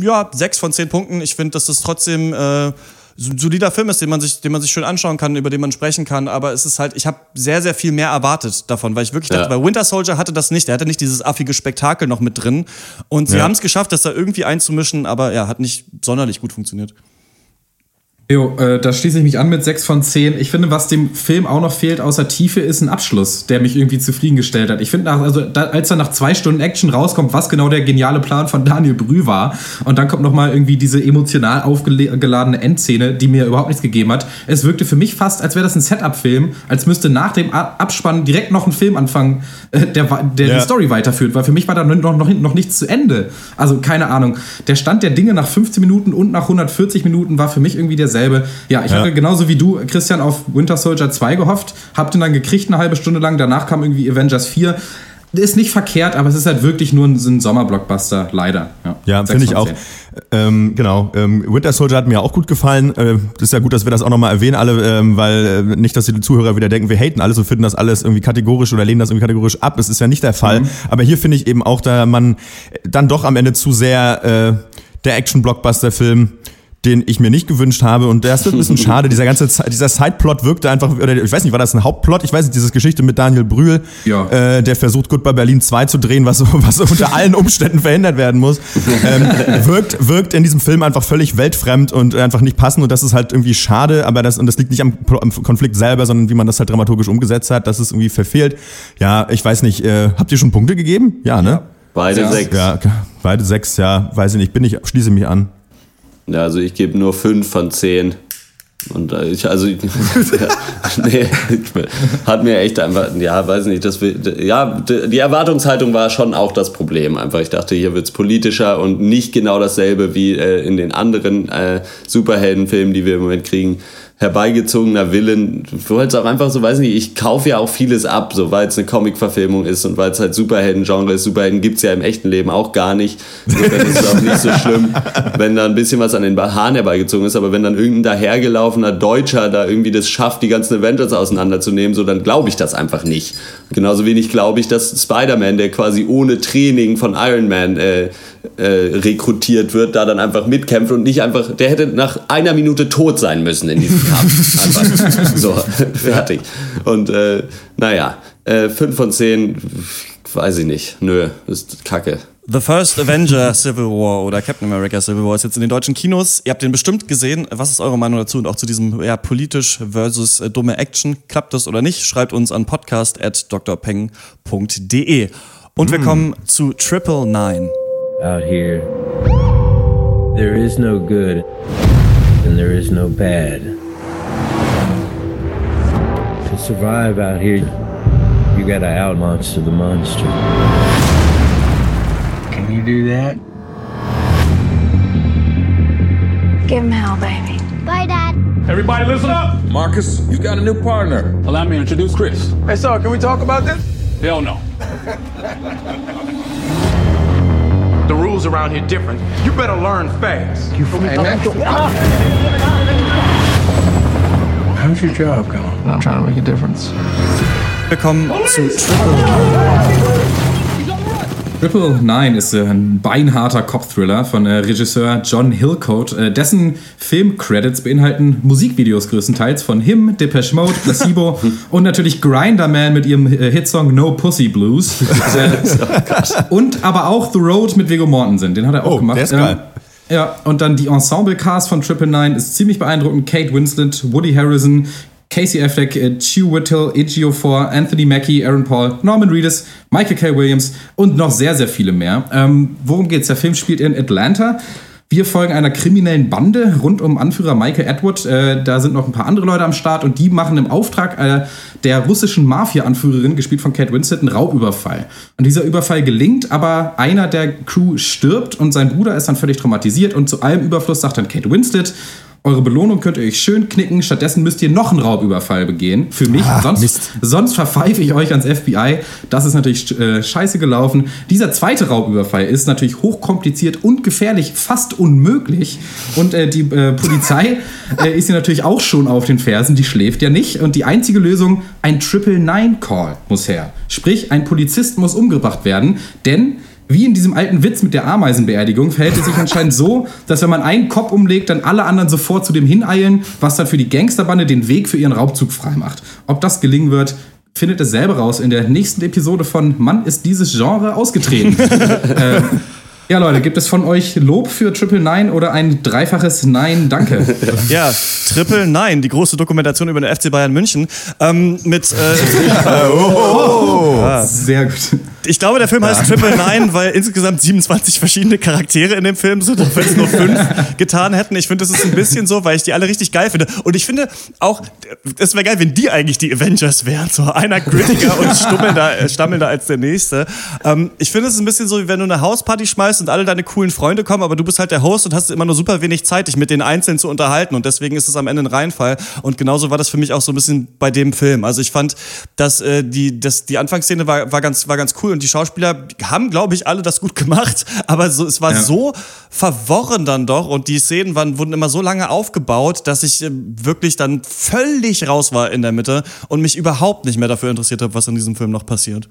ja, sechs von zehn Punkten. Ich finde, dass das trotzdem äh, so ein solider Film ist, den man, sich, den man sich schön anschauen kann, über den man sprechen kann. Aber es ist halt, ich habe sehr, sehr viel mehr erwartet davon, weil ich wirklich dachte, Ja. weil Winter Soldier hatte das nicht. Er hatte nicht dieses affige Spektakel noch mit drin. Und sie Ja. haben es geschafft, das da irgendwie einzumischen, aber ja, hat nicht sonderlich gut funktioniert. Jo, äh, da schließe ich mich an mit 6 von 10. Ich finde, was dem Film auch noch fehlt außer Tiefe, ist ein Abschluss, der mich irgendwie zufriedengestellt hat. Ich finde, also, da, als dann nach zwei Stunden Action rauskommt, was genau der geniale Plan von (laughs) Daniel Brüh war, und dann kommt nochmal irgendwie diese emotional aufgeladene Endszene, die mir überhaupt nichts gegeben hat. Es wirkte für mich fast, als wäre das ein Setup-Film, als müsste nach dem Abspann direkt noch ein Film anfangen, äh, der, der Ja. die Story weiterführt, weil für mich war da noch, noch, noch nichts zu Ende. Also keine Ahnung. Der Stand der Dinge nach 15 Minuten und nach 140 Minuten war für mich irgendwie derselbe. Ja, ich Ja. hatte genauso wie du, Christian, auf Winter Soldier 2 gehofft, hab den dann gekriegt eine halbe Stunde lang, danach kam irgendwie Avengers 4. Ist nicht verkehrt, aber es ist halt wirklich nur ein, so ein Sommerblockbuster, leider. Ja, Sechs finde ich auch. Ähm, genau. Ähm, Winter Soldier hat mir auch gut gefallen. Äh, ist ja gut, dass wir das auch nochmal erwähnen, alle, ähm, weil äh, nicht, dass die Zuhörer wieder denken, wir haten alles und finden das alles irgendwie kategorisch oder lehnen das irgendwie kategorisch ab. Es ist ja nicht der Fall. Aber hier finde ich eben auch, da man dann doch am Ende zu sehr äh, der Action-Blockbuster-Film den ich mir nicht gewünscht habe. Und das wird ein bisschen schade. Dieser ganze Ze- dieser Sideplot wirkte einfach, oder ich weiß nicht, war das ein Hauptplot? Ich weiß nicht, diese Geschichte mit Daniel Brühl, Ja. äh, der versucht, Goodbye Berlin 2 zu drehen, was, so- was unter allen Umständen verhindert werden muss, ähm, wirkt, wirkt in diesem Film einfach völlig weltfremd und einfach nicht passend. Und das ist halt irgendwie schade, aber das, und das liegt nicht am, am Konflikt selber, sondern wie man das halt dramaturgisch umgesetzt hat, das ist irgendwie verfehlt. Ja, ich weiß nicht, äh, habt ihr schon Punkte gegeben? Ja, ne? Beide Ja. sechs. Ja, beide sechs, ja, weiß ich nicht, bin ich, schließe mich an. Ja, also ich gebe nur fünf von zehn. Und äh, ich, also, (laughs) ja, nee, hat mir echt einfach, ja, weiß nicht, das, ja, die Erwartungshaltung war schon auch das Problem. Einfach, ich dachte, hier wird's politischer und nicht genau dasselbe wie äh, in den anderen äh, Superheldenfilmen, die wir im Moment kriegen. Herbeigezogener Willen, du wolltest auch einfach so, weiß nicht, ich kaufe ja auch vieles ab, so weil es eine Comic-Verfilmung ist und weil es halt Superhelden-Genre ist. Superhelden gibt's ja im echten Leben auch gar nicht. Insofern ist es auch nicht so schlimm, wenn da ein bisschen was an den Haaren herbeigezogen ist, aber wenn dann irgendein dahergelaufener Deutscher da irgendwie das schafft, die ganzen Avengers auseinanderzunehmen, so dann glaube ich das einfach nicht. Genauso wenig glaube ich, dass Spider-Man, der quasi ohne Training von Iron Man äh, äh, rekrutiert wird, da dann einfach mitkämpft und nicht einfach, der hätte nach einer Minute tot sein müssen in diesem Kampf. (laughs) Einfach so, (laughs) fertig. Und äh, naja, äh, 5 von 10, weiß ich nicht. Nö, ist kacke. The First Avenger Civil War oder Captain America Civil War ist jetzt in den deutschen Kinos. Ihr habt den bestimmt gesehen. Was ist eure Meinung dazu und auch zu diesem ja, politisch versus äh, dumme Action? Klappt das oder nicht? Schreibt uns an podcast.drpeng.de. Und wir kommen zu Triple Nine. Out here, there is no good and there is no bad. To survive out here, you gotta outmonster the monster. Can you do that? Give him hell, baby. Bye, Dad. Everybody listen up! Marcus, you got a new partner. Allow me to introduce Chris. Hey, so can we talk about this? Hell no. (laughs) The rules around here different. You better learn fast. You hey, man. How's your job going? I'm trying to make a difference. Wir kommen zu Triple Nine. Triple Nine ist äh, ein beinharter Cop-Thriller von äh, Regisseur John Hillcoat. Äh, dessen Filmcredits beinhalten Musikvideos größtenteils von Him, Depeche Mode, Placebo (laughs) und natürlich Grinder Man mit ihrem äh, Hitsong No Pussy Blues. (laughs) (laughs) und aber auch The Road mit Viggo Mortensen, den hat er auch Oh, gemacht. der ist geil. ja, und dann die Ensemble-Cast von Triple Nine ist ziemlich beeindruckend. Kate Winslet, Woody Harrison, Casey Affleck, äh, Chew Whittle, Ejiofor, Anthony Mackie, Aaron Paul, Norman Reedus, Michael K. Williams und noch sehr, sehr viele mehr. Ähm, worum geht's? Der Film spielt in Atlanta. Wir folgen einer kriminellen Bande rund um Anführer Michael Edward. Äh, da sind noch ein paar andere Leute am Start und die machen im Auftrag äh, der russischen Mafia-Anführerin, gespielt von Kate Winslet, einen Raubüberfall. Und dieser Überfall gelingt, aber einer der Crew stirbt und sein Bruder ist dann völlig traumatisiert und zu allem Überfluss sagt dann Kate Winslet, eure Belohnung könnt ihr euch schön knicken, stattdessen müsst ihr noch einen Raubüberfall begehen. Für mich, sonst, sonst verpfeife ich euch ans FBI. Das ist natürlich äh, scheiße gelaufen. Dieser zweite Raubüberfall ist natürlich hochkompliziert und gefährlich, fast unmöglich. Und äh, die äh, Polizei (laughs) äh, ist hier natürlich auch schon auf den Fersen, die schläft ja nicht. Und die einzige Lösung, ein Triple-Nine-Call muss her. Sprich, ein Polizist muss umgebracht werden, denn wie in diesem alten Witz mit der Ameisenbeerdigung verhält es sich (laughs) anscheinend so, dass wenn man einen Kopf umlegt, dann alle anderen sofort zu dem hineilen, was dann für die Gangsterbande den Weg für ihren Raubzug freimacht. Ob das gelingen wird, findet es selber raus in der nächsten Episode von Mann ist dieses Genre ausgetreten. (laughs) äh, ja, Leute, gibt es von euch Lob für Triple Nine oder ein dreifaches Nein, danke? (laughs) Ja, Triple Nine, die große Dokumentation über den FC Bayern München. Ähm, mit, äh, (laughs) Sehr gut. ich glaube, der Film heißt Triple Nine, weil insgesamt 27 verschiedene Charaktere in dem Film sind, wenn es nur fünf (laughs) getan hätten. Ich finde, das ist ein bisschen so, weil ich die alle richtig geil finde. Und ich finde auch, es wäre geil, wenn die eigentlich die Avengers wären. So einer grittiger und stummelnder, äh, stammelnder als der nächste. Ähm, ich finde, es ist ein bisschen so, wie wenn du eine Hausparty schmeißt und alle deine coolen Freunde kommen, aber du bist halt der Host und hast immer nur super wenig Zeit, dich mit den Einzelnen zu unterhalten. Und deswegen ist es am Ende ein Reinfall. Und genauso war das für mich auch so ein bisschen bei dem Film. Also ich fand, dass äh, die, dass die Anfangsszene war, war, ganz, war ganz cool und die Schauspieler haben, glaube ich, alle das gut gemacht. (laughs) Aber so, es war Ja. so verworren dann doch und die Szenen waren, wurden immer so lange aufgebaut, dass ich äh, wirklich dann völlig raus war in der Mitte und mich überhaupt nicht mehr dafür interessiert habe, was in diesem Film noch passiert.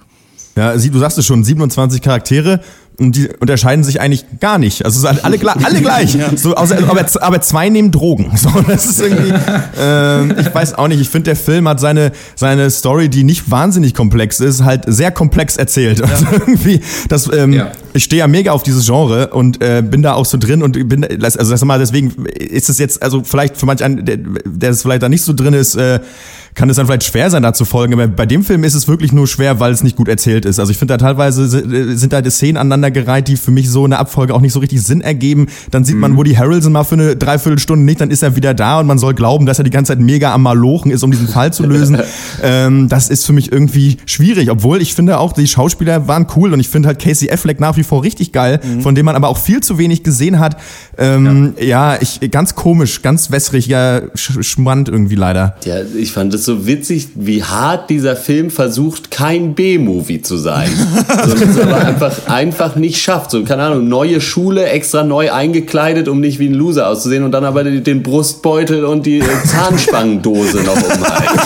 Ja, du sagst es schon, 27 Charaktere. Und die unterscheiden sich eigentlich gar nicht. Also sind alle, gleich- alle gleich. (laughs) So, außer, aber, aber zwei nehmen Drogen. (laughs) So, das ist irgendwie, ähm, ich weiß auch nicht, ich finde, der Film hat seine, seine Story, die nicht wahnsinnig komplex ist, halt sehr komplex erzählt. (laughs) Also irgendwie, das, ähm, Ja. ich stehe ja mega auf dieses Genre und äh, bin da auch so drin und bin, also sag mal, deswegen ist es jetzt, also vielleicht für manch einen, der, der es vielleicht da nicht so drin ist, äh, kann es dann vielleicht schwer sein, da zu folgen. Aber bei dem Film ist es wirklich nur schwer, weil es nicht gut erzählt ist. Also ich finde da teilweise si- sind da die Szenen aneinandergereiht, die für mich so in der Abfolge auch nicht so richtig Sinn ergeben. Dann sieht man Woody Harrelson mal für eine Dreiviertelstunde nicht, dann ist er wieder da und man soll glauben, dass er die ganze Zeit mega am Malochen ist, um diesen Fall zu lösen. (laughs) ähm, das ist für mich irgendwie schwierig, obwohl ich finde auch, die Schauspieler waren cool und ich finde halt Casey Affleck nach wie vor richtig geil, von dem man aber auch viel zu wenig gesehen hat. Ähm, ja. ich ganz komisch, ganz wässrig, ja, sch schmand irgendwie leider. Ja, ich fand es so witzig, wie hart dieser Film versucht, kein B-Movie zu sein. (laughs) Sondern es aber einfach, einfach nicht schafft. So, keine Ahnung, neue Schule, extra neu eingekleidet, um nicht wie ein Loser auszusehen und dann aber den den Brustbeutel und die äh, Zahnspangendose noch umhalten.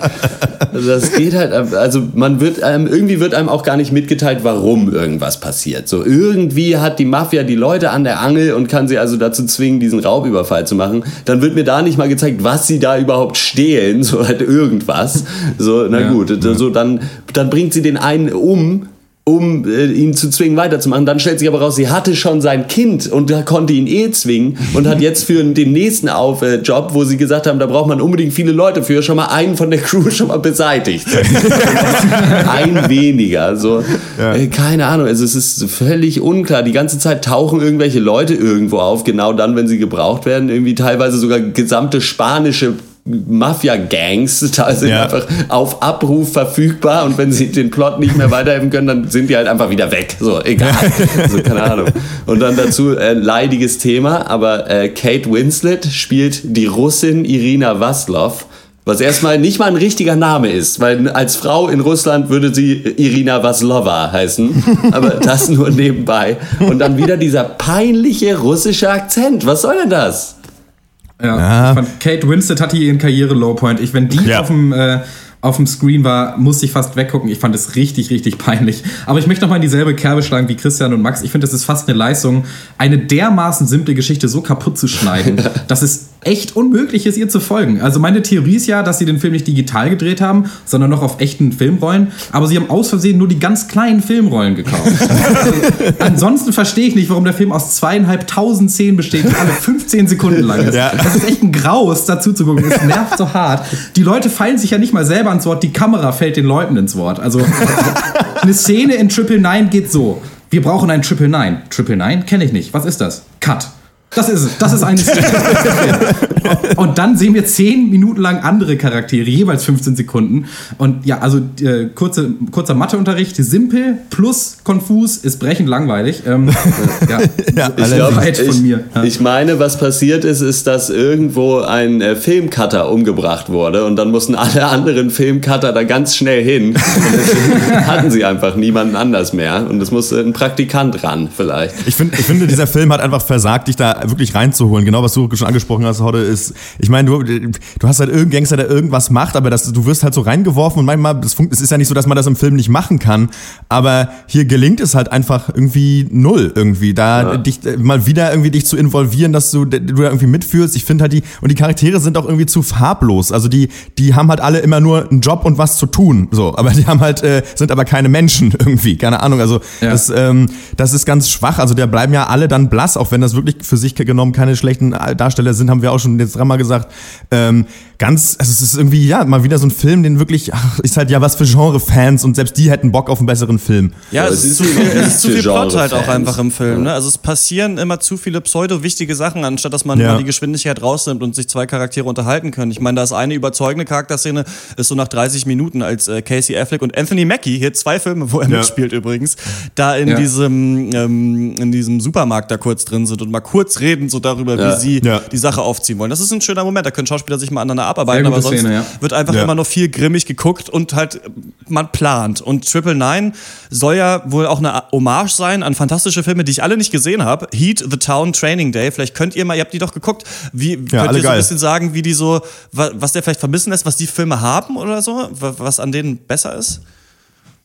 (laughs) Also das geht halt, also man wird einem, irgendwie wird einem auch gar nicht mitgeteilt, warum irgendwas passiert. So irgendwie hat die Mafia die Leute an der Angel und kann sie also dazu zwingen, diesen Raubüberfall zu machen. Dann wird mir da nicht mal gezeigt, was sie da überhaupt stehlen, (laughs) so halt irgendwas. So, na Ja. gut, so dann, dann bringt sie den einen um um äh, ihn zu zwingen weiterzumachen. Dann stellt sich aber raus, sie hatte schon sein Kind und konnte ihn eh zwingen und hat jetzt für den nächsten auf, äh, Job, wo sie gesagt haben, da braucht man unbedingt viele Leute für, schon mal einen von der Crew (laughs) schon mal beseitigt. (laughs) Ein weniger. So, äh, keine Ahnung, also es ist völlig unklar. Die ganze Zeit tauchen irgendwelche Leute irgendwo auf, genau dann, wenn sie gebraucht werden. Irgendwie teilweise sogar gesamte spanische Mafia-Gangs da sind Ja. einfach auf Abruf verfügbar und wenn sie den Plot nicht mehr weiterhelfen können, dann sind die halt einfach wieder weg. So, egal. (laughs) so, keine Ahnung. Und dann dazu äh, leidiges Thema, aber äh, Kate Winslet spielt die Russin Irina Vaslov. Was erstmal nicht mal ein richtiger Name ist, weil als Frau in Russland würde sie Irina Vaslova heißen, aber das nur nebenbei. Und dann wieder dieser peinliche russische Akzent. Was soll denn das? Ja, Ja. Ich fand, Kate Winslet hatte ihren Karriere-Lowpoint. Ich, wenn die Ja. auf dem äh, auf dem Screen war, musste ich fast weggucken. Ich fand es richtig, richtig peinlich. Aber ich möchte noch mal in dieselbe Kerbe schlagen wie Christian und Max. Ich finde, das ist fast eine Leistung, eine dermaßen simple Geschichte so kaputt zu schneiden, (laughs) dass es echt unmöglich ist, ihr zu folgen. Also meine Theorie ist ja, dass sie den Film nicht digital gedreht haben, sondern noch auf echten Filmrollen. Aber sie haben aus Versehen nur die ganz kleinen Filmrollen gekauft. (laughs) also, ansonsten verstehe ich nicht, warum der Film aus zweieinhalbtausend Szenen besteht, die alle 15 Sekunden lang ist. Ja. Das ist echt ein Graus, dazu zu gucken. Es nervt so hart. Die Leute fallen sich ja nicht mal selber ans Wort, die Kamera fällt den Leuten ins Wort. Also eine Szene in Triple Nine geht so. Wir brauchen ein Triple Nine. Triple Nine kenne ich nicht. Was ist das? Cut. Das ist es. Das ist eine Szene. Und dann sehen wir zehn Minuten lang andere Charaktere, jeweils 15 Sekunden. Und ja, also äh, kurze, kurzer Matheunterricht, simpel plus konfus ist brechend langweilig. Ähm, äh, ja, Ja, Ich, alle- glaub, weit von ich, mir. Ja. ich meine, was passiert ist, ist, dass irgendwo ein äh, Filmcutter umgebracht wurde und dann mussten alle anderen Filmcutter da ganz schnell hin. Und (laughs) hatten sie einfach niemanden anders mehr und es musste ein Praktikant ran, vielleicht. Ich, find, ich finde, dieser Film hat einfach versagt, dich da wirklich reinzuholen. Genau, was du schon angesprochen hast heute, ist, ich meine, du, du hast halt irgendeinen Gangster, der irgendwas macht, aber das, du wirst halt so reingeworfen und manchmal, es funkt- es ist ja nicht so, dass man das im Film nicht machen kann, aber hier gelingt es halt einfach irgendwie null irgendwie, da dich äh, mal wieder irgendwie dich zu involvieren, dass du, du da irgendwie mitfühlst. Ich finde halt die, und die Charaktere sind auch irgendwie zu farblos. Also die, die haben halt alle immer nur einen Job und was zu tun, so, aber die haben halt, äh, sind aber keine Menschen (laughs) irgendwie, keine Ahnung, also Ja. das, ähm, das ist ganz schwach. Also da bleiben ja alle dann blass, auch wenn das wirklich für sich genommen keine schlechten Darsteller sind, haben wir auch schon jetzt dreimal gesagt. Ähm, ganz, also es ist irgendwie, ja, mal wieder so ein Film, den wirklich, ach, ist halt ja was für Genre-Fans und selbst die hätten Bock auf einen besseren Film. Ja, Ja, es ist zu viel, es ist zu viel Plot halt auch einfach im Film. Ne? Also es passieren immer zu viele pseudo-wichtige Sachen, anstatt dass man Ja. mal die Geschwindigkeit rausnimmt und sich zwei Charaktere unterhalten können. Ich meine, da ist eine überzeugende Charakterszene, ist so nach 30 Minuten, als äh, Casey Affleck und Anthony Mackie, hier zwei Filme, wo er Ja. mitspielt übrigens, da in Ja. diesem ähm, in diesem Supermarkt da kurz drin sind und mal kurz reden so darüber, Ja. wie sie Ja. die Sache aufziehen wollen. Das ist ein schöner Moment, da können Schauspieler sich mal aneinander abarbeiten, aber sonst Szene, ja. wird einfach Ja. immer nur viel grimmig geguckt und halt man plant. Und Triple Nine soll ja wohl auch eine Hommage sein an fantastische Filme, die ich alle nicht gesehen habe. Heat, The Town, Training Day. Vielleicht könnt ihr mal, ihr habt die doch geguckt, wie könnt ihr so ein bisschen sagen, wie die so, wa- was der vielleicht vermissen lässt, was die Filme haben oder so, wa- was an denen besser ist?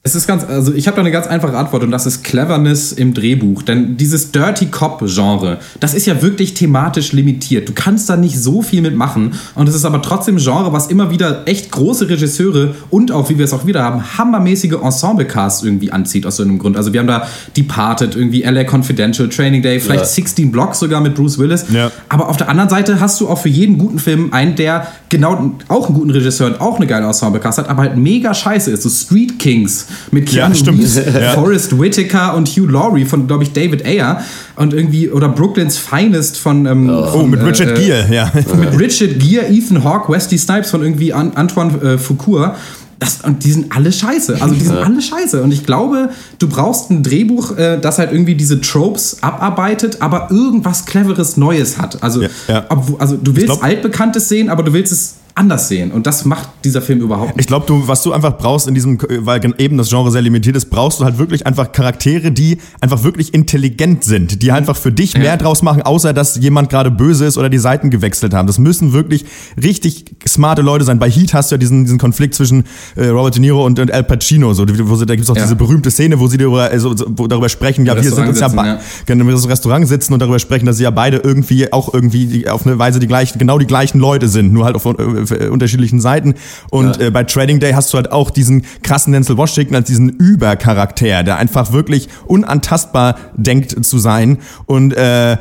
Es ist ganz, also ich habe da eine ganz einfache Antwort und das ist Cleverness im Drehbuch. Denn dieses Dirty Cop-Genre, das ist ja wirklich thematisch limitiert. Du kannst da nicht so viel mitmachen. Und es ist aber trotzdem ein Genre, was immer wieder echt große Regisseure und auch, wie wir es auch wieder haben, hammermäßige Ensemble-Casts irgendwie anzieht aus so einem Grund. Also wir haben da Departed, irgendwie LA Confidential, Training Day, vielleicht Ja. 16 Blocks sogar mit Bruce Willis. Ja. Aber auf der anderen Seite hast du auch für jeden guten Film einen, der genau auch einen guten Regisseur und auch eine geile Ensemble-Cast hat, aber halt mega scheiße ist. So Street Kings mit Ja, Keanu stimmt. Reeves, Ja. Forrest Whitaker und Hugh Laurie von, glaube ich, David Ayer und irgendwie, oder Brooklyn's Finest von, ähm, Oh, von, mit Richard äh, Gere, ja. (laughs) mit Richard Gere, Ethan Hawke, Wesley Snipes von irgendwie An Antoine äh, Foucault. Das, und die sind alle scheiße. Also die sind (laughs) alle scheiße. Und ich glaube, du brauchst ein Drehbuch, äh, das halt irgendwie diese Tropes abarbeitet, aber irgendwas Cleveres Neues hat. Also, Ja, ja. obwo- also du willst glaub- Altbekanntes sehen, aber du willst es anders sehen. Und das macht dieser Film überhaupt nicht. Ich glaube, du, was du einfach brauchst in diesem, weil gen- eben das Genre sehr limitiert ist, brauchst du halt wirklich einfach Charaktere, die einfach wirklich intelligent sind, die einfach für dich mehr draus machen, außer dass jemand gerade böse ist oder die Seiten gewechselt haben. Das müssen wirklich richtig smarte Leute sein. Bei Heat hast du ja diesen, diesen Konflikt zwischen äh, Robert De Niro und, und Al Pacino. So, wo sie, da gibt's auch Ja. diese berühmte Szene, wo sie darüber, also, so- wo darüber sprechen, ja, wir sind uns ja, Restaurant ba- sitzen, genau, im Restaurant sitzen und darüber sprechen, dass sie ja beide irgendwie auch irgendwie die, auf eine Weise die gleichen, genau die gleichen Leute sind, nur halt auf äh, unterschiedlichen Seiten. Und äh, bei Trading Day hast du halt auch diesen krassen Denzel Washington als diesen Übercharakter, der einfach wirklich unantastbar denkt zu sein und äh,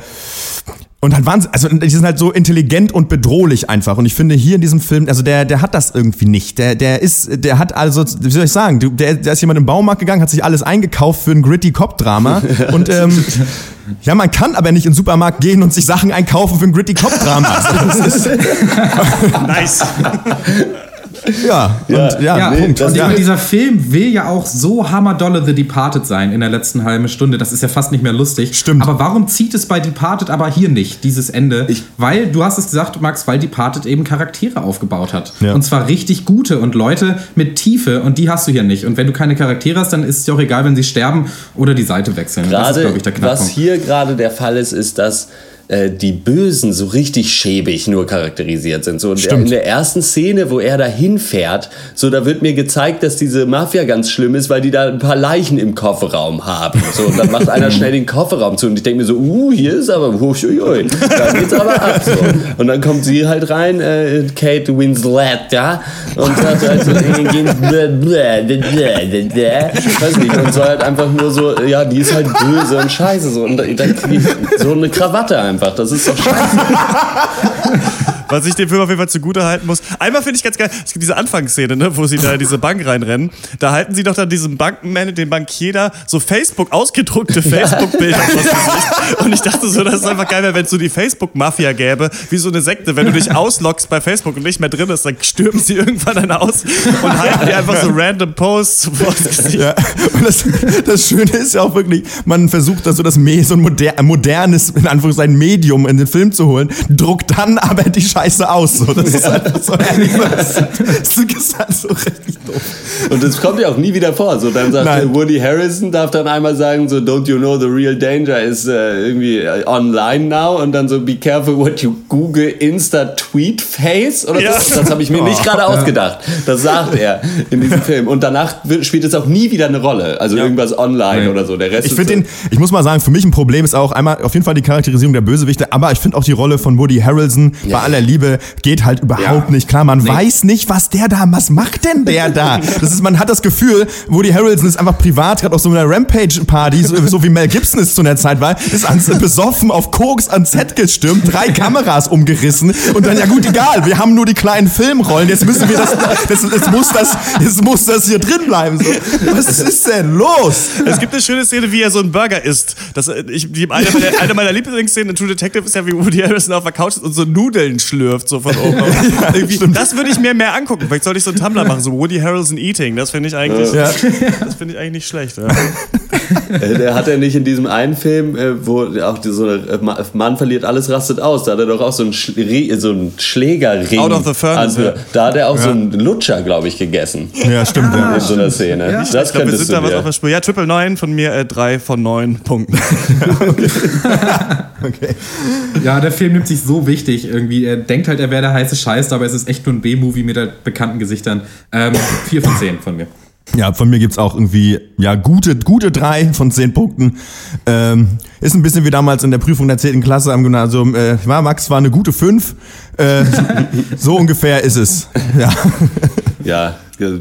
und halt Wahnsinn, also die sind halt so intelligent und bedrohlich einfach. Und ich finde hier in diesem Film, also der, der hat das irgendwie nicht. Der, der ist, der hat also, wie soll ich sagen, du- der, der ist jemand im Baumarkt gegangen, hat sich alles eingekauft für ein gritty Cop-Drama. (laughs) und ähm, (laughs) ja, man kann aber nicht in den Supermarkt gehen und sich Sachen einkaufen für ein gritty Cop-Drama. Also (laughs) das ist, Nice. Ja, und ja, Ja, nee, Punkt. Und ich ja. dieser Film will ja auch so hammerdolle The Departed sein in der letzten halben Stunde. Das ist ja fast nicht mehr lustig. Stimmt. Aber warum zieht es bei Departed aber hier nicht, dieses Ende? weil, du hast es gesagt, Max, weil Departed eben Charaktere aufgebaut hat. Ja. Und zwar richtig gute und Leute mit Tiefe und die hast du hier nicht. Und wenn du keine Charaktere hast, dann ist es dir auch egal, wenn sie sterben oder die Seite wechseln. Und das ist, Gerade, glaube ich, der was Knackpunkt. hier gerade der Fall ist, ist, dass äh, die Bösen so richtig schäbig nur charakterisiert sind. So in der, in der ersten Szene, wo er da hinfährt, so da wird mir gezeigt, dass diese Mafia ganz schlimm ist, weil die da ein paar Leichen im Kofferraum haben. So, und dann macht einer (laughs) schnell den Kofferraum zu und ich denke mir so, uh, hier ist aber, huiuiui, da geht's aber ab. So. Und dann kommt sie halt rein, äh, Kate Winslet, ja, und sagt halt so, weiß nicht, und so halt einfach nur so, ja, die ist halt böse und scheiße so und da, da, so eine Krawatte einfach, das ist doch scheiße. (laughs) Was ich dem Film auf jeden Fall zugute halten muss. Einmal finde ich ganz geil, es gibt diese Anfangsszene, ne, wo sie da in diese Bank reinrennen. Da halten sie doch dann diesem Bankenman, den Bankier da, so Facebook, ausgedruckte (laughs) Facebook-Bilder Gesicht. Und ich dachte so, das ist einfach geil, wenn es so die Facebook-Mafia gäbe, wie so eine Sekte. Wenn du dich ausloggst bei Facebook und nicht mehr drin bist, dann stürmen sie irgendwann dann aus und halten dir einfach so random Posts vors Gesicht. Ja, und das, das Schöne ist ja auch wirklich, man versucht da so das so ein moder modernes, in Anführungszeichen, Medium in den Film zu holen, druckt dann aber die Scheiße aus. So. Das ist einfach so, (laughs) das ist halt so richtig doof. Und das kommt ja auch nie wieder vor. So, dann sagt Nein. Woody Harrison, darf dann einmal sagen, so, don't you know the real danger is äh, irgendwie äh, online now? Und dann so, be careful what you Google Insta Tweet Face oder Ja. so. Das habe ich mir nicht gerade ausgedacht. Das sagt er in diesem (laughs) Film. Und danach spielt es auch nie wieder eine Rolle. Also irgendwas online oder so. Der Rest Ich finde so, den, ich muss mal sagen, für mich ein Problem ist auch einmal auf jeden Fall die Charakterisierung der Bösewichte, aber ich finde auch die Rolle von Woody Harrelson bei aller Liebe geht halt überhaupt Ja. nicht klar. Man weiß nicht, was der da, was macht denn der da? Das ist, man hat das Gefühl, Woody Harrelson ist einfach privat gerade auf so einer Rampage-Party, so, so wie Mel Gibson es zu einer Zeit war, ist ans, besoffen auf Koks ans Set gestürmt, drei Kameras umgerissen und dann, ja gut, egal, wir haben nur die kleinen Filmrollen, jetzt müssen wir das, das jetzt muss das, jetzt muss das hier drin bleiben. So. Was ist denn los? Es gibt eine schöne Szene, wie er so einen Burger isst. Das, äh, ich, die, eine, meiner, eine meiner Lieblingsszenen in True Detective ist ja, wie Woody Harrison auf der Couch ist und so Nudeln schlürft, so von oben. (laughs) Irgendwie, das würde ich mir mehr angucken. Vielleicht sollte ich so einen Tumblr machen, so Woody Harrelson Eating. Das finde ich eigentlich, Ja. das finde ich eigentlich nicht schlecht. Ja. (laughs) äh, der hat er nicht in diesem einen Film, äh, wo auch so eine, äh, Ma- Mann verliert alles, rastet aus. Da hat er doch auch so einen, Schle so einen Schlägerring. Out of the Furnace, ja. Da hat er auch so einen Lutscher, glaube ich, gegessen. Ja, stimmt. ja. In so einer Szene. Das Ich glaube, wir könntest sind da du was auf der Spur. Ja, Triple 9 von mir, äh, drei von neun Punkten. (laughs) Okay. Ja, der Film nimmt sich so wichtig irgendwie. Er denkt halt, er wäre der heiße Scheiß, aber es ist echt nur ein B-Movie mit halt bekannten Gesichtern. Ähm, vier von zehn von mir. Ja, von mir gibt's auch irgendwie, ja, gute, gute drei von zehn Punkten. Ähm, ist ein bisschen wie damals in der Prüfung der 10. Klasse am Gymnasium. Äh, war, Max war eine gute fünf. Äh, so ungefähr ist es. Ja. Ja,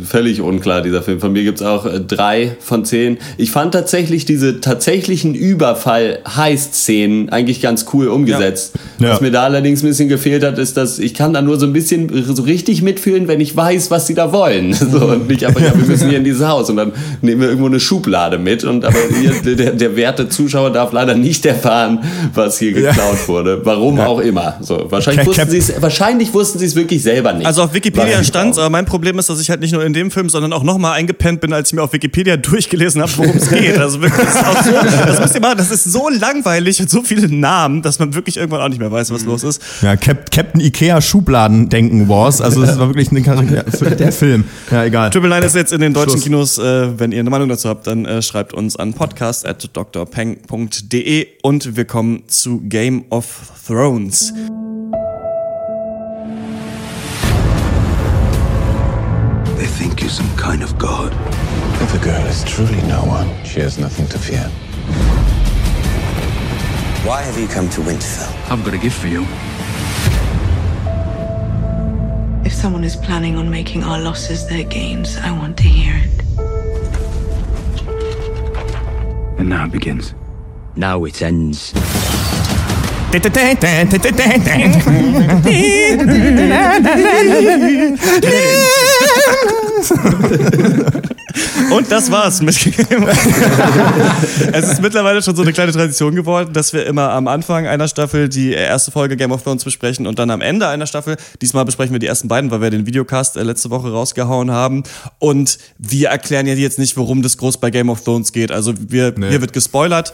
völlig unklar, dieser Film. Von mir gibt's auch äh, drei von zehn. Ich fand tatsächlich diese tatsächlichen Überfall-Heist-Szenen eigentlich ganz cool umgesetzt. Ja. Was mir da allerdings ein bisschen gefehlt hat, ist, dass ich kann da nur so ein bisschen so richtig mitfühlen, wenn ich weiß, was sie da wollen. (laughs) So, und nicht einfach, ja, wir müssen hier in dieses Haus und dann nehmen wir irgendwo eine Schublade mit. Und aber hier, der, der werte Zuschauer darf leider nicht erfahren, was hier Ja. geklaut wurde. Warum auch immer. So, wahrscheinlich, Cap- wussten sie es, wahrscheinlich wussten sie es wirklich selber nicht. Also auf Wikipedia stand auch? aber mein Problem ist, dass ich halt nicht nur in dem Film, sondern auch nochmal eingepennt bin, als ich mir auf Wikipedia (laughs) durchgelesen habe, worum es (laughs) geht. Also wirklich, das ist, so, das müsst ihr machen, das ist so langweilig und so viele Namen, dass man wirklich irgendwann auch nicht mehr weiß, was los ist. Ja, Cap Captain Ikea Schubladen denken Wars. Also das (laughs) war wirklich eine Charakter der Film. Ja, egal. Triple Nine ist jetzt in den deutschen Schluss. Kinos. Äh, wenn ihr eine Meinung dazu habt, dann äh, schreibt uns an podcast.drpeng.de und wir kommen zu Game of Thrones. They some kind of god. If the girl is truly no one, she has nothing to fear. Why have you come to Winterfell? I've got a gift for you. If someone is planning on making our losses their gains, I want to hear it. And now it begins. Now it ends. Und das war's mit. Es ist mittlerweile schon so eine kleine Tradition geworden, dass wir immer am Anfang einer Staffel die erste Folge Game of Thrones besprechen und dann am Ende einer Staffel. Diesmal besprechen wir die ersten beiden, weil wir den Videocast äh, letzte Woche rausgehauen haben. Und wir erklären ja jetzt nicht, worum das groß bei Game of Thrones geht. Also wir, hier wird gespoilert.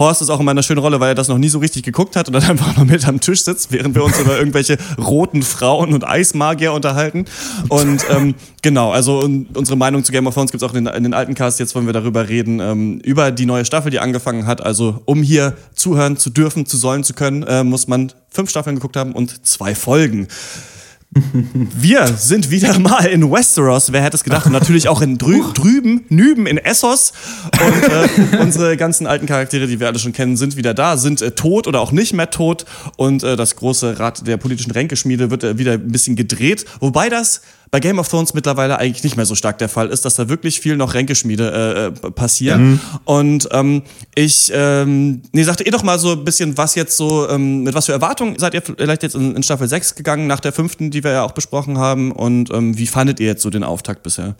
Horst ist auch in meiner schönen Rolle, weil er das noch nie so richtig geguckt hat und dann (laughs) einfach noch mit am Tisch sitzt, während wir uns über irgendwelche roten Frauen und Eismagier unterhalten. Und ähm, genau, also un unsere Meinung zu Game of Thrones gibt es auch in den, in den alten Cast. Jetzt wollen wir darüber reden, ähm, über die neue Staffel, die angefangen hat. Also um hier zuhören zu dürfen, zu sollen, zu können, äh, muss man fünf Staffeln geguckt haben und zwei Folgen. Wir sind wieder mal in Westeros, wer hätte es gedacht? Und natürlich auch in drü drüben, nüben in Essos. Und äh, (laughs) unsere ganzen alten Charaktere, die wir alle schon kennen, sind wieder da, sind äh, tot oder auch nicht mehr tot. Und äh, das große Rad der politischen Ränkeschmiede wird äh, wieder ein bisschen gedreht. Wobei das bei Game of Thrones mittlerweile eigentlich nicht mehr so stark der Fall ist, dass da wirklich viel noch Ränkeschmiede äh, äh, passiert. Und ähm, ich, ähm, nee, sagte ihr doch mal so ein bisschen, was jetzt so, ähm, mit was für Erwartungen seid ihr vielleicht jetzt in, in Staffel 6 gegangen, nach der fünften, die wir ja auch besprochen haben. Und ähm, wie fandet ihr jetzt so den Auftakt bisher?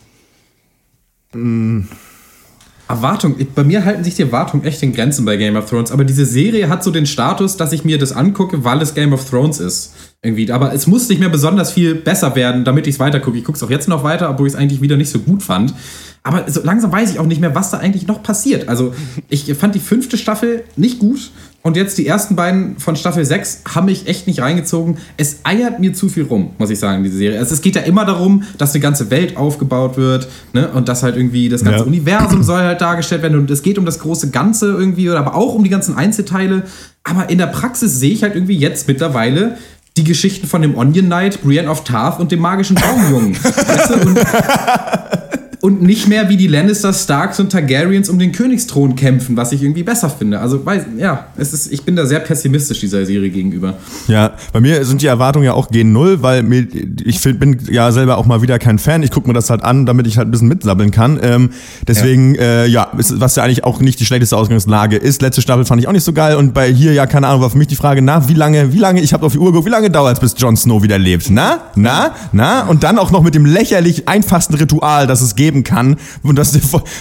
Erwartung, bei mir halten sich die Erwartungen echt in Grenzen bei Game of Thrones, aber diese Serie hat so den Status, dass ich mir das angucke, weil es Game of Thrones ist. Irgendwie. Aber es muss nicht mehr besonders viel besser werden, damit ich es weitergucke. Ich gucke es auch jetzt noch weiter, obwohl ich es eigentlich wieder nicht so gut fand. Aber so langsam weiß ich auch nicht mehr, was da eigentlich noch passiert. Also, ich fand die fünfte Staffel nicht gut. Und jetzt die ersten beiden von Staffel 6 haben mich echt nicht reingezogen. Es eiert mir zu viel rum, muss ich sagen, diese Serie. Also es geht ja immer darum, dass eine ganze Welt aufgebaut wird ne? und dass halt irgendwie das ganze Ja. Universum soll halt dargestellt werden und es geht um das große Ganze irgendwie, oder aber auch um die ganzen Einzelteile. Aber in der Praxis sehe ich halt irgendwie jetzt mittlerweile die Geschichten von dem Onion Knight, Brienne of Tarth und dem magischen Baumjungen. weißt du? und, (laughs) und nicht mehr wie die Lannisters, Starks und Targaryens um den Königsthron kämpfen, was ich irgendwie besser finde. Also, weiß, ja, es ist, ich bin da sehr pessimistisch dieser Serie gegenüber. Ja, bei mir sind die Erwartungen ja auch gen Null, weil mir, ich bin ja selber auch mal wieder kein Fan. Ich gucke mir das halt an, damit ich halt ein bisschen mitsabbeln kann. Ähm, deswegen, ja, äh, ja ist, was ja eigentlich auch nicht die schlechteste Ausgangslage ist. Letzte Staffel fand ich auch nicht so geil und bei hier, ja, keine Ahnung, war für mich die Frage, na, wie lange, wie lange, ich habe auf die Uhr geguckt, wie lange dauert es, bis Jon Snow wieder lebt? Na, na, na? Und dann auch noch mit dem lächerlich einfachsten Ritual, das es geben kann und das,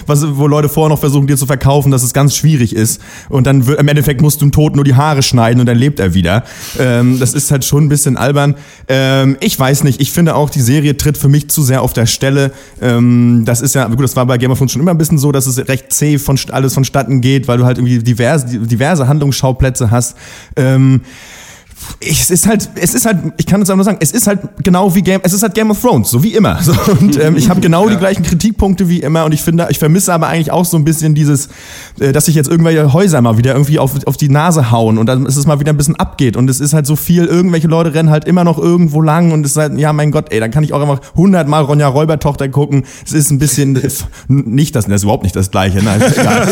was, wo Leute vorher noch versuchen, dir zu verkaufen, dass es ganz schwierig ist. Und dann wird, im Endeffekt musst du dem Toten nur die Haare schneiden und dann lebt er wieder. Ähm, das ist halt schon ein bisschen albern. Ähm, ich weiß nicht, ich finde auch, die Serie tritt für mich zu sehr auf der Stelle. Ähm, das ist ja, gut, das war bei Game of Thrones schon immer ein bisschen so, dass es recht zäh von alles vonstatten geht, weil du halt irgendwie diverse, diverse Handlungsschauplätze hast. Ähm, ich, es ist halt, es ist halt, ich kann es auch nur sagen, es ist halt genau wie Game, es ist halt Game of Thrones, so wie immer. (laughs) So, und ähm, ich habe genau (laughs) die gleichen Kritikpunkte wie immer und ich finde, ich vermisse aber eigentlich auch so ein bisschen dieses, äh, dass sich jetzt irgendwelche Häuser mal wieder irgendwie auf, auf die Nase hauen und dann ist es mal wieder ein bisschen abgeht und es ist halt so viel, irgendwelche Leute rennen halt immer noch irgendwo lang und es ist halt, ja mein Gott, ey, dann kann ich auch einfach hundertmal Ronja Räubertochter gucken. Es ist ein bisschen, (laughs) nicht das, das ist überhaupt nicht das Gleiche, nein, ist egal.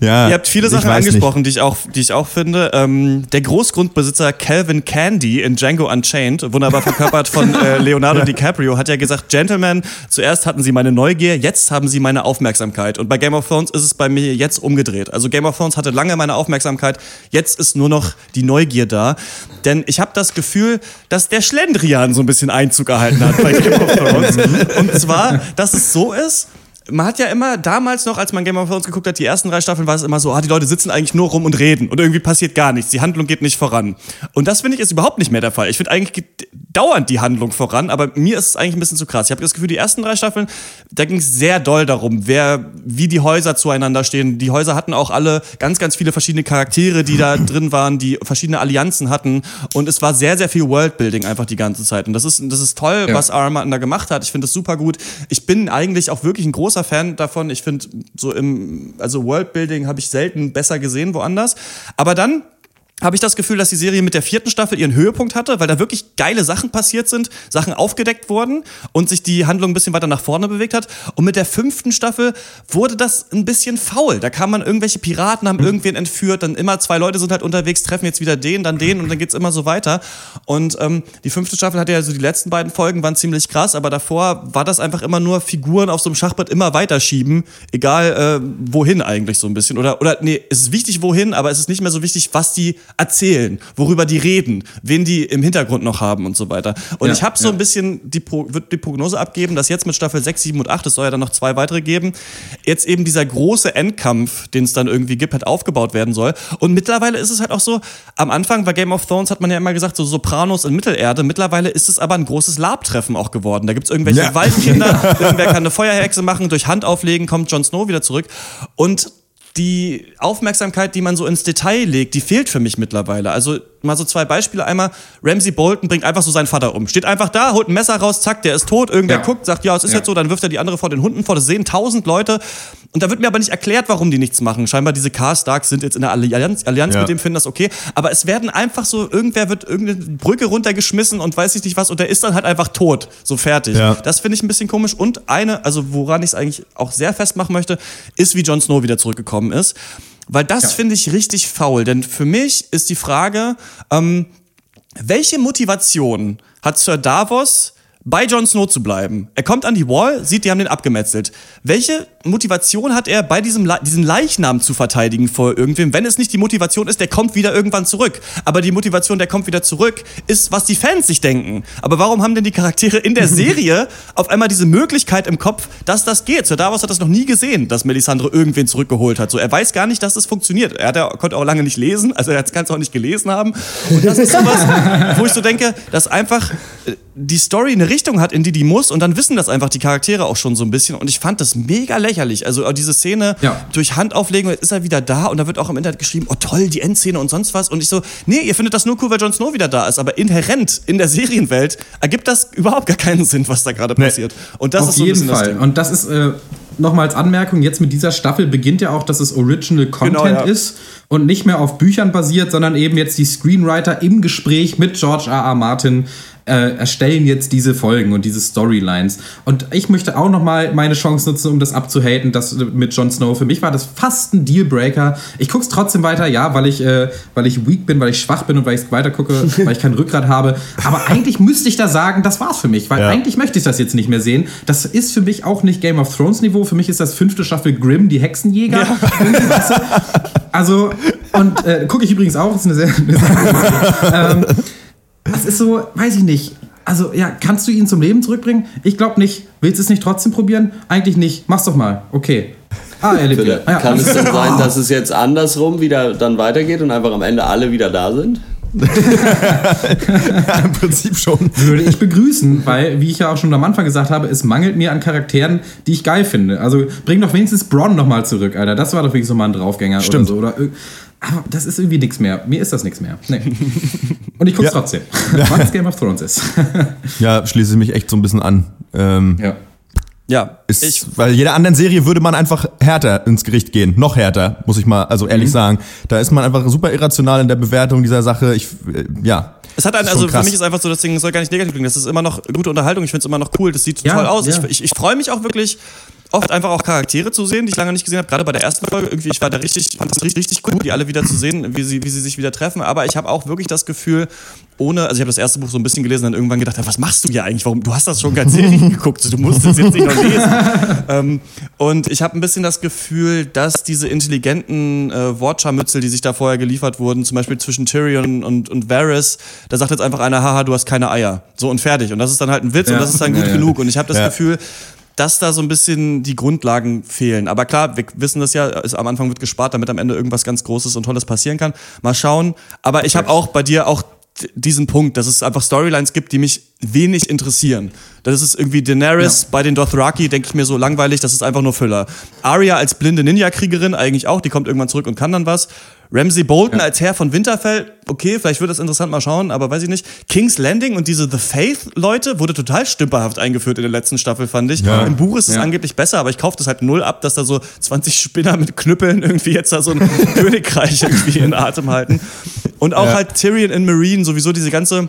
ja, Ihr habt viele Sachen angesprochen, die ich auch, die ich auch finde. Ähm, der Großgrundbesitzer Calvin Candy in Django Unchained, wunderbar verkörpert von äh, (laughs) Leonardo DiCaprio, hat ja gesagt, Gentlemen, zuerst hatten sie meine Neugier, jetzt haben sie meine Aufmerksamkeit. Und bei Game of Thrones ist es bei mir jetzt umgedreht. Also Game of Thrones hatte lange meine Aufmerksamkeit, jetzt ist nur noch die Neugier da. Denn ich habe das Gefühl, dass der Schlendrian so ein bisschen Einzug erhalten hat bei Game of Thrones. (laughs) Und zwar, dass es so ist, man hat ja immer damals noch, als man Game of Thrones geguckt hat, die ersten drei Staffeln war es immer so, ah, die Leute sitzen eigentlich nur rum und reden und irgendwie passiert gar nichts. Die Handlung geht nicht voran. Und das finde ich ist überhaupt nicht mehr der Fall. Ich finde eigentlich geht dauernd die Handlung voran, aber mir ist es eigentlich ein bisschen zu krass. Ich habe das Gefühl, die ersten drei Staffeln, da ging es sehr doll darum, wer, wie die Häuser zueinander stehen. Die Häuser hatten auch alle ganz, ganz viele verschiedene Charaktere, die da (clears throat) drin waren, die verschiedene Allianzen hatten. Und es war sehr, sehr viel Worldbuilding einfach die ganze Zeit. Und das ist, das ist toll, ja. was R. Martin da gemacht hat. Ich finde das super gut. Ich bin eigentlich auch wirklich ein großer Fan davon. Ich finde, so im, also Worldbuilding habe ich selten besser gesehen woanders. Aber dann habe ich das Gefühl, dass die Serie mit der vierten Staffel ihren Höhepunkt hatte, weil da wirklich geile Sachen passiert sind, Sachen aufgedeckt wurden und sich die Handlung ein bisschen weiter nach vorne bewegt hat. Und mit der fünften Staffel wurde das ein bisschen faul. Da kam man irgendwelche Piraten, haben irgendwen entführt, dann immer zwei Leute sind halt unterwegs, treffen jetzt wieder den, dann den und dann geht's immer so weiter. Und ähm, die fünfte Staffel hatte ja so die letzten beiden Folgen, waren ziemlich krass, aber davor war das einfach immer nur Figuren auf so einem Schachbrett immer weiterschieben, egal äh, wohin eigentlich so ein bisschen. Oder, oder nee, es ist wichtig wohin, aber es ist nicht mehr so wichtig, was die erzählen, worüber die reden, wen die im Hintergrund noch haben und so weiter. Und ja, ich habe so ja. ein bisschen die, Pro, wird die Prognose abgeben, dass jetzt mit Staffel 6, 7 und 8, es soll ja dann noch zwei weitere geben, jetzt eben dieser große Endkampf, den es dann irgendwie gibt, halt aufgebaut werden soll. Und mittlerweile ist es halt auch so, am Anfang bei Game of Thrones hat man ja immer gesagt, so Sopranos in Mittelerde. Mittlerweile ist es aber ein großes Labtreffen auch geworden. Da gibt es irgendwelche ja. Waldkinder, (laughs) irgendwer kann eine Feuerhexe machen, durch Hand auflegen, kommt Jon Snow wieder zurück. Und die Aufmerksamkeit, die man so ins Detail legt, die fehlt für mich mittlerweile. Also mal so zwei Beispiele. Einmal, Ramsey Bolton bringt einfach so seinen Vater um. Steht einfach da, holt ein Messer raus, zack, der ist tot. Irgendwer ja. guckt, sagt, ja, es ist ja. jetzt so, dann wirft er die andere vor den Hunden vor. Das sehen tausend Leute. Und da wird mir aber nicht erklärt, warum die nichts machen. Scheinbar diese Car Starks sind jetzt in der Allianz, Allianz ja. mit dem, finden das okay. Aber es werden einfach so, irgendwer wird irgendeine Brücke runtergeschmissen und weiß ich nicht was und der ist dann halt einfach tot. So fertig. Das finde ich ein bisschen komisch. Und eine, also woran ich es eigentlich auch sehr festmachen möchte, ist, wie Jon Snow wieder zurückgekommen ist. Weil das ja. finde ich richtig faul. Denn für mich ist die Frage, ähm, welche Motivation hat Sir Davos bei Jon Snow zu bleiben. Er kommt an die Wall, sieht, die haben den abgemetzelt. Welche Motivation hat er, bei diesem Le diesen Leichnam zu verteidigen vor irgendwem, wenn es nicht die Motivation ist, der kommt wieder irgendwann zurück. Aber die Motivation, der kommt wieder zurück, ist, was die Fans sich denken. Aber warum haben denn die Charaktere in der (laughs) Serie auf einmal diese Möglichkeit im Kopf, dass das geht? Sir Davos hat das noch nie gesehen, dass Melisandre irgendwen zurückgeholt hat. So, er weiß gar nicht, dass das funktioniert. Er, hat, er konnte auch lange nicht lesen, also er kann es auch nicht gelesen haben. (laughs) Und das ist sowas, wo ich so denke, dass einfach äh, die Story eine Richtung hat, in die die muss und dann wissen das einfach die Charaktere auch schon so ein bisschen und ich fand das mega lächerlich. Also diese Szene ja. durch Handauflegen, jetzt ist er wieder da und da wird auch im Internet geschrieben, oh toll, die Endszene und sonst was und ich so, nee, ihr findet das nur cool, weil Jon Snow wieder da ist, aber inhärent in der Serienwelt ergibt das überhaupt gar keinen Sinn, was da gerade nee. passiert. Und das Auf ist so jeden Fall. Und das ist äh, nochmal als Anmerkung, jetzt mit dieser Staffel beginnt ja auch, dass es Original Content genau, ja. ist und nicht mehr auf Büchern basiert, sondern eben jetzt die Screenwriter im Gespräch mit George R. R. Martin äh, erstellen jetzt diese Folgen und diese Storylines. Und ich möchte auch noch mal meine Chance nutzen, um das abzuhaten, das mit Jon Snow. Für mich war das fast ein Dealbreaker. Ich gucke es trotzdem weiter, ja, weil ich, äh, weil ich weak bin, weil ich schwach bin und weil ich es weiter gucke, (laughs) weil ich kein Rückgrat habe. Aber eigentlich müsste ich da sagen, das war's für mich, weil ja. eigentlich möchte ich das jetzt nicht mehr sehen. Das ist für mich auch nicht Game of Thrones Niveau. Für mich ist das fünfte Staffel Grimm, die Hexenjäger. Ja. Also, und äh, gucke ich übrigens auch, das ist eine sehr, eine sehr (laughs) ähm, das ist so, weiß ich nicht. Also, ja, kannst du ihn zum Leben zurückbringen? Ich glaube nicht. Willst du es nicht trotzdem probieren? Eigentlich nicht. Mach's doch mal. Okay. Ah, er lebt ja. Kann es denn sein, dass es jetzt andersrum wieder dann weitergeht und einfach am Ende alle wieder da sind? (laughs) Im Prinzip schon. Würde ich begrüßen, weil, wie ich ja auch schon am Anfang gesagt habe, es mangelt mir an Charakteren, die ich geil finde. Also bring doch wenigstens Bronn nochmal zurück, Alter. Das war doch wenigstens nochmal ein Draufgänger Stimmt. oder so. Oder Aber das ist irgendwie nichts mehr. Mir ist das nichts mehr. Nee. (laughs) Und ich guck's Ja. trotzdem, (laughs) weil es Game of Thrones ist. Ja, schließe ich mich echt so ein bisschen an. Ähm, ja. Ja, ist, ich, weil jeder anderen Serie würde man einfach härter ins Gericht gehen. Noch härter, muss ich mal also ehrlich Mhm. sagen. Da ist man einfach super irrational in der Bewertung dieser Sache. Ich, äh, ja. Es hat einen, also für krass. mich ist einfach so, das Ding soll gar nicht negativ klingen. Das ist immer noch gute Unterhaltung. Ich finde es immer noch cool. Das sieht Ja, toll aus. ja. Ich, ich, ich freue mich auch wirklich oft einfach auch Charaktere zu sehen, die ich lange nicht gesehen habe. Gerade bei der ersten Folge irgendwie, ich war da richtig, fand es richtig, richtig cool, die alle wieder zu sehen, wie sie, wie sie sich wieder treffen. Aber ich habe auch wirklich das Gefühl, ohne, also ich habe das erste Buch so ein bisschen gelesen, dann irgendwann gedacht, was machst du hier eigentlich? Warum? Du hast das schon ganz Serien (laughs) geguckt. Du musst das jetzt nicht noch lesen. ähm, und ich habe ein bisschen das Gefühl, dass diese intelligenten äh, Wortscharmützel, die sich da vorher geliefert wurden, zum Beispiel zwischen Tyrion und, und Varys, da sagt jetzt einfach einer, haha, du hast keine Eier. So und fertig. Und das ist dann halt ein Witz Ja. und das ist dann gut Ja, ja. genug. Und ich habe das. Gefühl, dass da so ein bisschen die Grundlagen fehlen. Aber klar, wir wissen das ja, ist, am Anfang wird gespart, damit am Ende irgendwas ganz Großes und Tolles passieren kann. Mal schauen. Aber ich habe auch bei dir auch diesen Punkt, dass es einfach Storylines gibt, die mich wenig interessieren. Das ist irgendwie Daenerys bei den Dothraki, denke ich mir so langweilig, das ist einfach nur Füller. Arya als blinde Ninja-Kriegerin eigentlich auch, die kommt irgendwann zurück und kann dann was. Ramsey Bolton als Herr von Winterfell, okay, vielleicht wird das interessant mal schauen, aber weiß ich nicht. King's Landing und diese The Faith-Leute wurde total stümperhaft eingeführt in der letzten Staffel, fand ich. Ja. Im Buch ist es Ja. angeblich besser, aber ich kaufe das halt null ab, dass da so 20 Spinner mit Knüppeln irgendwie jetzt da so ein (laughs) Königreich irgendwie in Atem halten. Und auch Ja. halt Tyrion in Marine, sowieso diese ganze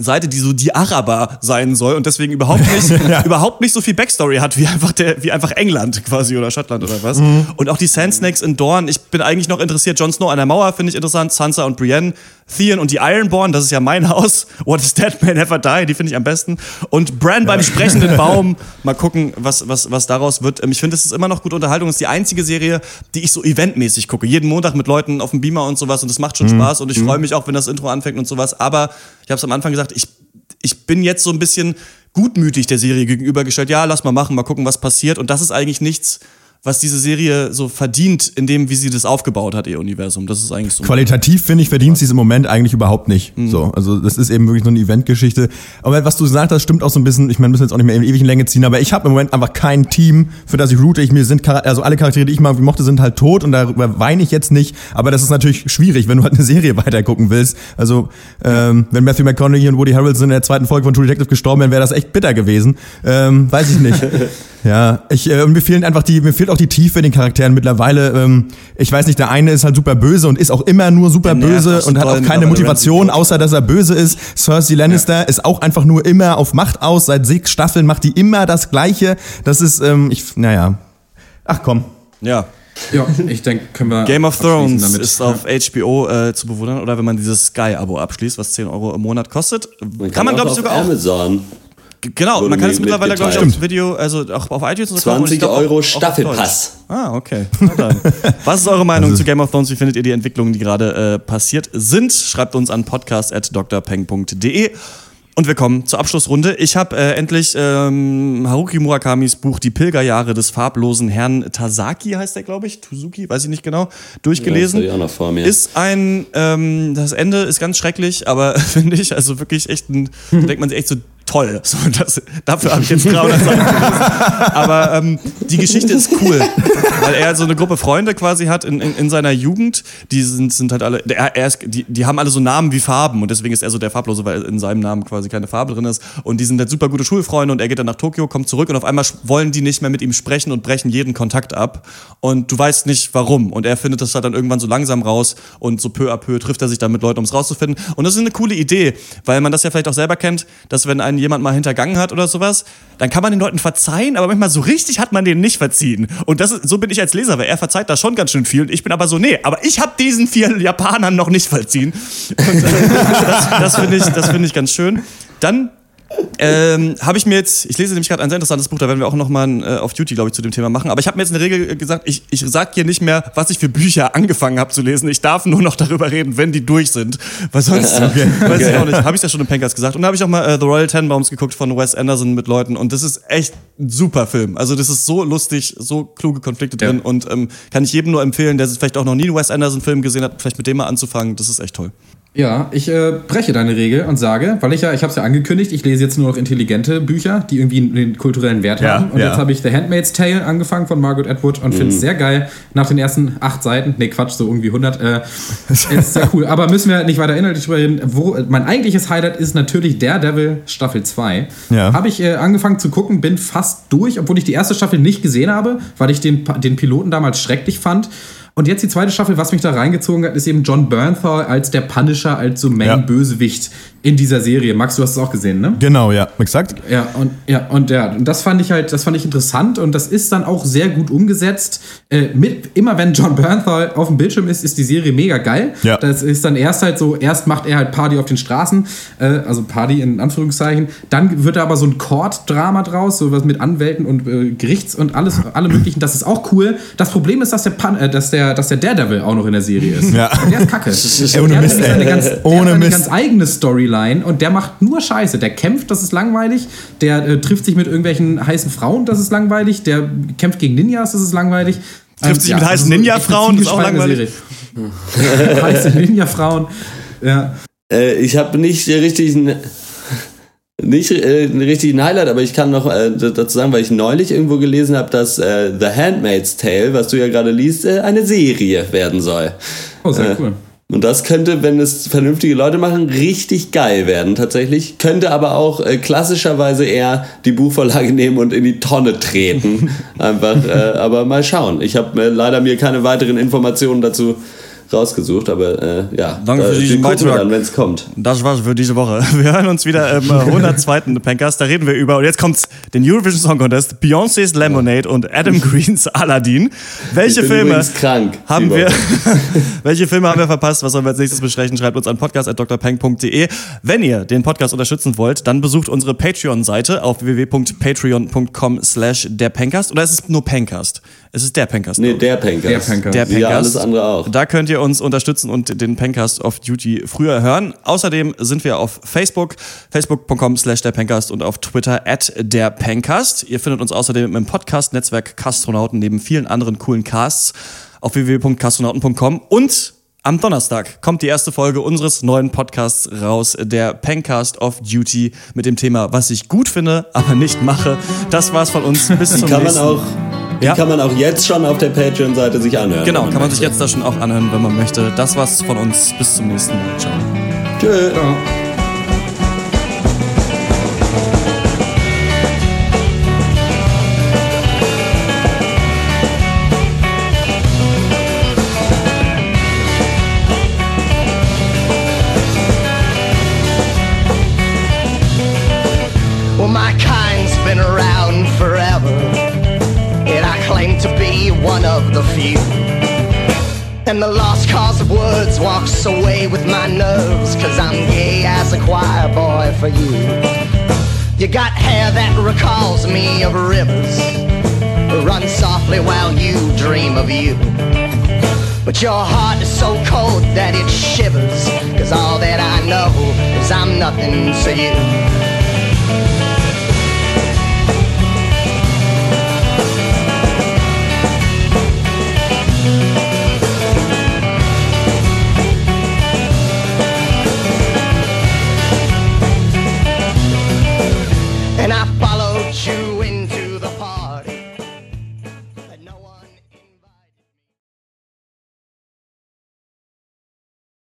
Seite, die so die Araber sein soll und deswegen überhaupt (laughs) nicht, überhaupt nicht so viel Backstory hat wie einfach der, wie einfach England quasi oder Schottland oder was. Und auch die Sand Snakes in Dorn. Ich bin eigentlich noch interessiert. Jon Snow an der Mauer finde ich interessant. Sansa und Brienne. Theon und die Ironborn, das ist ja mein (laughs) Haus. What is dead may never die, die finde ich am besten. Und Bran beim sprechenden (laughs) Baum. Mal gucken, was, was, was daraus wird. Ähm, Ich finde, es ist immer noch gute Unterhaltung. Es ist die einzige Serie, die ich so eventmäßig gucke. Jeden Montag mit Leuten auf dem Beamer und sowas. Und das macht schon Spaß. Und ich freue mich auch, wenn das Intro anfängt und sowas. Aber ich habe es am Anfang gesagt, ich, ich bin jetzt so ein bisschen gutmütig der Serie gegenübergestellt. Ja, lass mal machen, mal gucken, was passiert. Und das ist eigentlich nichts, was diese Serie so verdient, in dem, wie sie das aufgebaut hat, ihr Universum. Das ist eigentlich so. Qualitativ finde ich, verdient sie es im Moment eigentlich überhaupt nicht. Mhm. So, also das ist eben wirklich so eine Eventgeschichte. Aber was du gesagt hast, stimmt auch so ein bisschen. Ich meine, wir müssen jetzt auch nicht mehr in ewigen Länge ziehen, aber ich habe im Moment einfach kein Team, für das ich route. Ich, mir sind also alle Charaktere, die ich mal mochte, sind halt tot und darüber weine ich jetzt nicht. Aber das ist natürlich schwierig, wenn du halt eine Serie (laughs) weitergucken willst. Also ähm, wenn Matthew McConaughey und Woody Harrelson in der zweiten Folge von True Detective gestorben wären, wäre das echt bitter gewesen. Ähm, weiß ich nicht. (laughs) Ja, ich, äh, mir fehlen einfach die, mir fehlt auch die Tiefe in den Charakteren mittlerweile. Ähm, ich weiß nicht, der eine ist halt super böse und ist auch immer nur super Der böse und hat auch keine Motivation, außer dass er böse ist. Cersei Lannister ist auch einfach nur immer auf Macht aus. Seit sechs Staffeln macht die immer das Gleiche. Das ist, ähm, ich, naja. Ach komm. Ja. Ja, ich denke, können wir. Game of Thrones damit. ist auf HBO äh, zu bewundern oder wenn man dieses Sky-Abo abschließt, was 10 Euro im Monat kostet. Man kann man, glaube ich, sogar auch. Amazon Genau, man kann es mittlerweile, glaube ich, auf Video, also auch auf iTunes und so kaufen und 20 ich glaub auch- Euro auch auf Staffelpass. Deutsch. Ah, okay. Was ist eure Meinung zu Game of Thrones? Wie findet ihr die Entwicklungen, die gerade äh, passiert sind? Schreibt uns an podcast.drpeng.de. Und wir kommen zur Abschlussrunde. Ich habe äh, endlich ähm, Haruki Murakamis Buch Die Pilgerjahre des farblosen Herrn Tasaki, heißt der, glaube ich, Tuzuki, weiß ich nicht genau, durchgelesen. Ja, auch noch vor mir. Ist ein, ähm, das Ende ist ganz schrecklich, aber (laughs) finde ich, also wirklich echt ein, da denkt man sich echt so, toll. So, das, dafür habe ich jetzt 300 Seiten. Aber ähm, die Geschichte ist cool, weil er so eine Gruppe Freunde quasi hat in, in, in seiner Jugend. Die sind, sind halt alle, er, er ist, die, die haben alle so Namen wie Farben und deswegen ist er so der Farblose, weil in seinem Namen quasi keine Farbe drin ist. Und die sind halt super gute Schulfreunde und er geht dann nach Tokio, kommt zurück und auf einmal wollen die nicht mehr mit ihm sprechen und brechen jeden Kontakt ab. Und du weißt nicht warum. Und er findet das halt dann irgendwann so langsam raus und so peu à peu trifft er sich dann mit Leuten, um es rauszufinden. Und das ist eine coole Idee, weil man das ja vielleicht auch selber kennt, dass wenn einen jemand mal hintergangen hat oder sowas, dann kann man den Leuten verzeihen, aber manchmal so richtig hat man denen nicht verziehen. Und das ist, so bin ich als Leser, weil er verzeiht da schon ganz schön viel und ich bin aber so, nee, aber ich habe diesen vier Japanern noch nicht verziehen. Und äh, das, das finde ich, das finde ich ganz schön. Dann ähm, habe ich mir jetzt, ich lese nämlich gerade ein sehr interessantes Buch, da werden wir auch nochmal äh, auf Duty, glaube ich, zu dem Thema machen. Aber ich habe mir jetzt eine Regel gesagt, ich, ich sage hier nicht mehr, was ich für Bücher angefangen habe zu lesen. Ich darf nur noch darüber reden, wenn die durch sind. Weil sonst (laughs) weiß ich auch nicht. Habe ich ja schon im Pankers gesagt. Und da habe ich auch mal äh, The Royal Tenenbaums geguckt von Wes Anderson mit Leuten. Und das ist echt ein super Film. Also das ist so lustig, so kluge Konflikte drin. Und ähm, kann ich jedem nur empfehlen, der vielleicht auch noch nie einen Wes Anderson-Film gesehen hat, vielleicht mit dem mal anzufangen. Das ist echt toll. Ja, ich äh, breche deine Regel und sage, weil ich ja, ich habe es ja angekündigt, ich lese jetzt nur noch intelligente Bücher, die irgendwie einen kulturellen Wert Ja, haben. Und ja. jetzt habe ich The Handmaid's Tale angefangen von Margaret Atwood und finde es sehr geil. Nach den ersten acht Seiten, nee Quatsch, so irgendwie 100, äh, (laughs) ist sehr cool. Aber müssen wir nicht weiter inhaltlich drüber reden. Wo, mein eigentliches Highlight ist natürlich Daredevil Staffel 2. Ja. Habe ich äh, angefangen zu gucken, bin fast durch, obwohl ich die erste Staffel nicht gesehen habe, weil ich den, den Piloten damals schrecklich fand. Und jetzt die zweite Staffel, was mich da reingezogen hat, ist eben John Bernthal als der Punisher, als so Main-Bösewicht in dieser Serie. Max, du hast es auch gesehen, ne? Genau, ja, exakt. Ja, und ja, und ja, und das fand ich halt, das fand ich interessant und das ist dann auch sehr gut umgesetzt. Äh, mit, immer wenn John Bernthal auf dem Bildschirm ist, ist die Serie mega geil. Ja. Das ist dann erst halt so, erst macht er halt Party auf den Straßen, äh, also Party in Anführungszeichen. Dann wird da aber so ein Court-Drama draus, so was mit Anwälten und äh, Gerichts und alles, alle möglichen. Das ist auch cool. Das Problem ist, dass der, Pan, äh, dass der, dass der Daredevil auch noch in der Serie ist. Ja. Und der ist kacke. Ey, ohne der Mist, hat ey. eine ganz, der Ohne hat eine Mist. ganz eigene Storyline und der macht nur Scheiße. Der kämpft, das ist langweilig. Der äh, trifft sich mit irgendwelchen heißen Frauen, das ist langweilig. Der kämpft gegen Ninjas, das ist langweilig. Trifft sich mit heißen echt eine Ninja-Frauen, das ist auch Serie. (laughs) Heiße Ninja-Frauen. Ja. Äh, ich habe nicht richtig nicht äh, einen richtigen Highlight, aber ich kann noch äh, dazu sagen, weil ich neulich irgendwo gelesen habe, dass äh, The Handmaid's Tale, was du ja gerade liest, äh, eine Serie werden soll. Oh, sehr Äh, cool. Und das könnte, wenn es vernünftige Leute machen, richtig geil werden tatsächlich. Könnte aber auch äh, klassischerweise eher die Buchvorlage (laughs) nehmen und in die Tonne treten. (laughs) Einfach, äh, aber mal schauen. Ich habe äh, leider mir keine weiteren Informationen dazu rausgesucht, aber äh, ja, Danke da, für die diesen Beitrag. dann, wenn es kommt. Das war's für diese Woche. (laughs) Wir hören uns wieder im äh, 102. (laughs) Pencast. Da reden wir über, und jetzt kommt's, den Eurovision Song Contest, Beyoncé's Lemonade und Adam (laughs) Greens Aladdin. Welche Filme haben wir, welche Filme haben wir verpasst? Was sollen wir als nächstes besprechen? Schreibt uns an podcast.drpeng.de. Wenn ihr den Podcast unterstützen wollt, dann besucht unsere Patreon-Seite auf www.patreon.com slash der Pencast. Oder ist es nur Pencast? Es ist der Pencast. Nee, der Pencast. Der Pencast. Der Pencast. ja, alles andere auch. Da könnt ihr uns unterstützen und den Pencast of Duty früher hören. Außerdem sind wir auf Facebook, facebook.com slash der Pencast und auf Twitter at der Pencast. Ihr findet uns außerdem im Podcast-Netzwerk Kastronauten neben vielen anderen coolen Casts auf www.kastronauten.com und am Donnerstag kommt die erste Folge unseres neuen Podcasts raus, der Pencast of Duty mit dem Thema, was ich gut finde, aber nicht mache. Das war's von uns. Bis zum kann man nächsten auch, die Ja. kann man auch jetzt schon auf der Patreon-Seite sich anhören. Genau, wenn kann man sich möchte. jetzt da schon auch anhören, wenn man möchte. Das war's von uns. Bis zum nächsten Mal. Ciao. Tschö. Well, walks away with my nerves, cause I'm gay as a choir boy for you. You got hair that recalls me of rivers, run softly while you dream of you. But your heart is so cold that it shivers, cause all that I know is I'm nothing to you.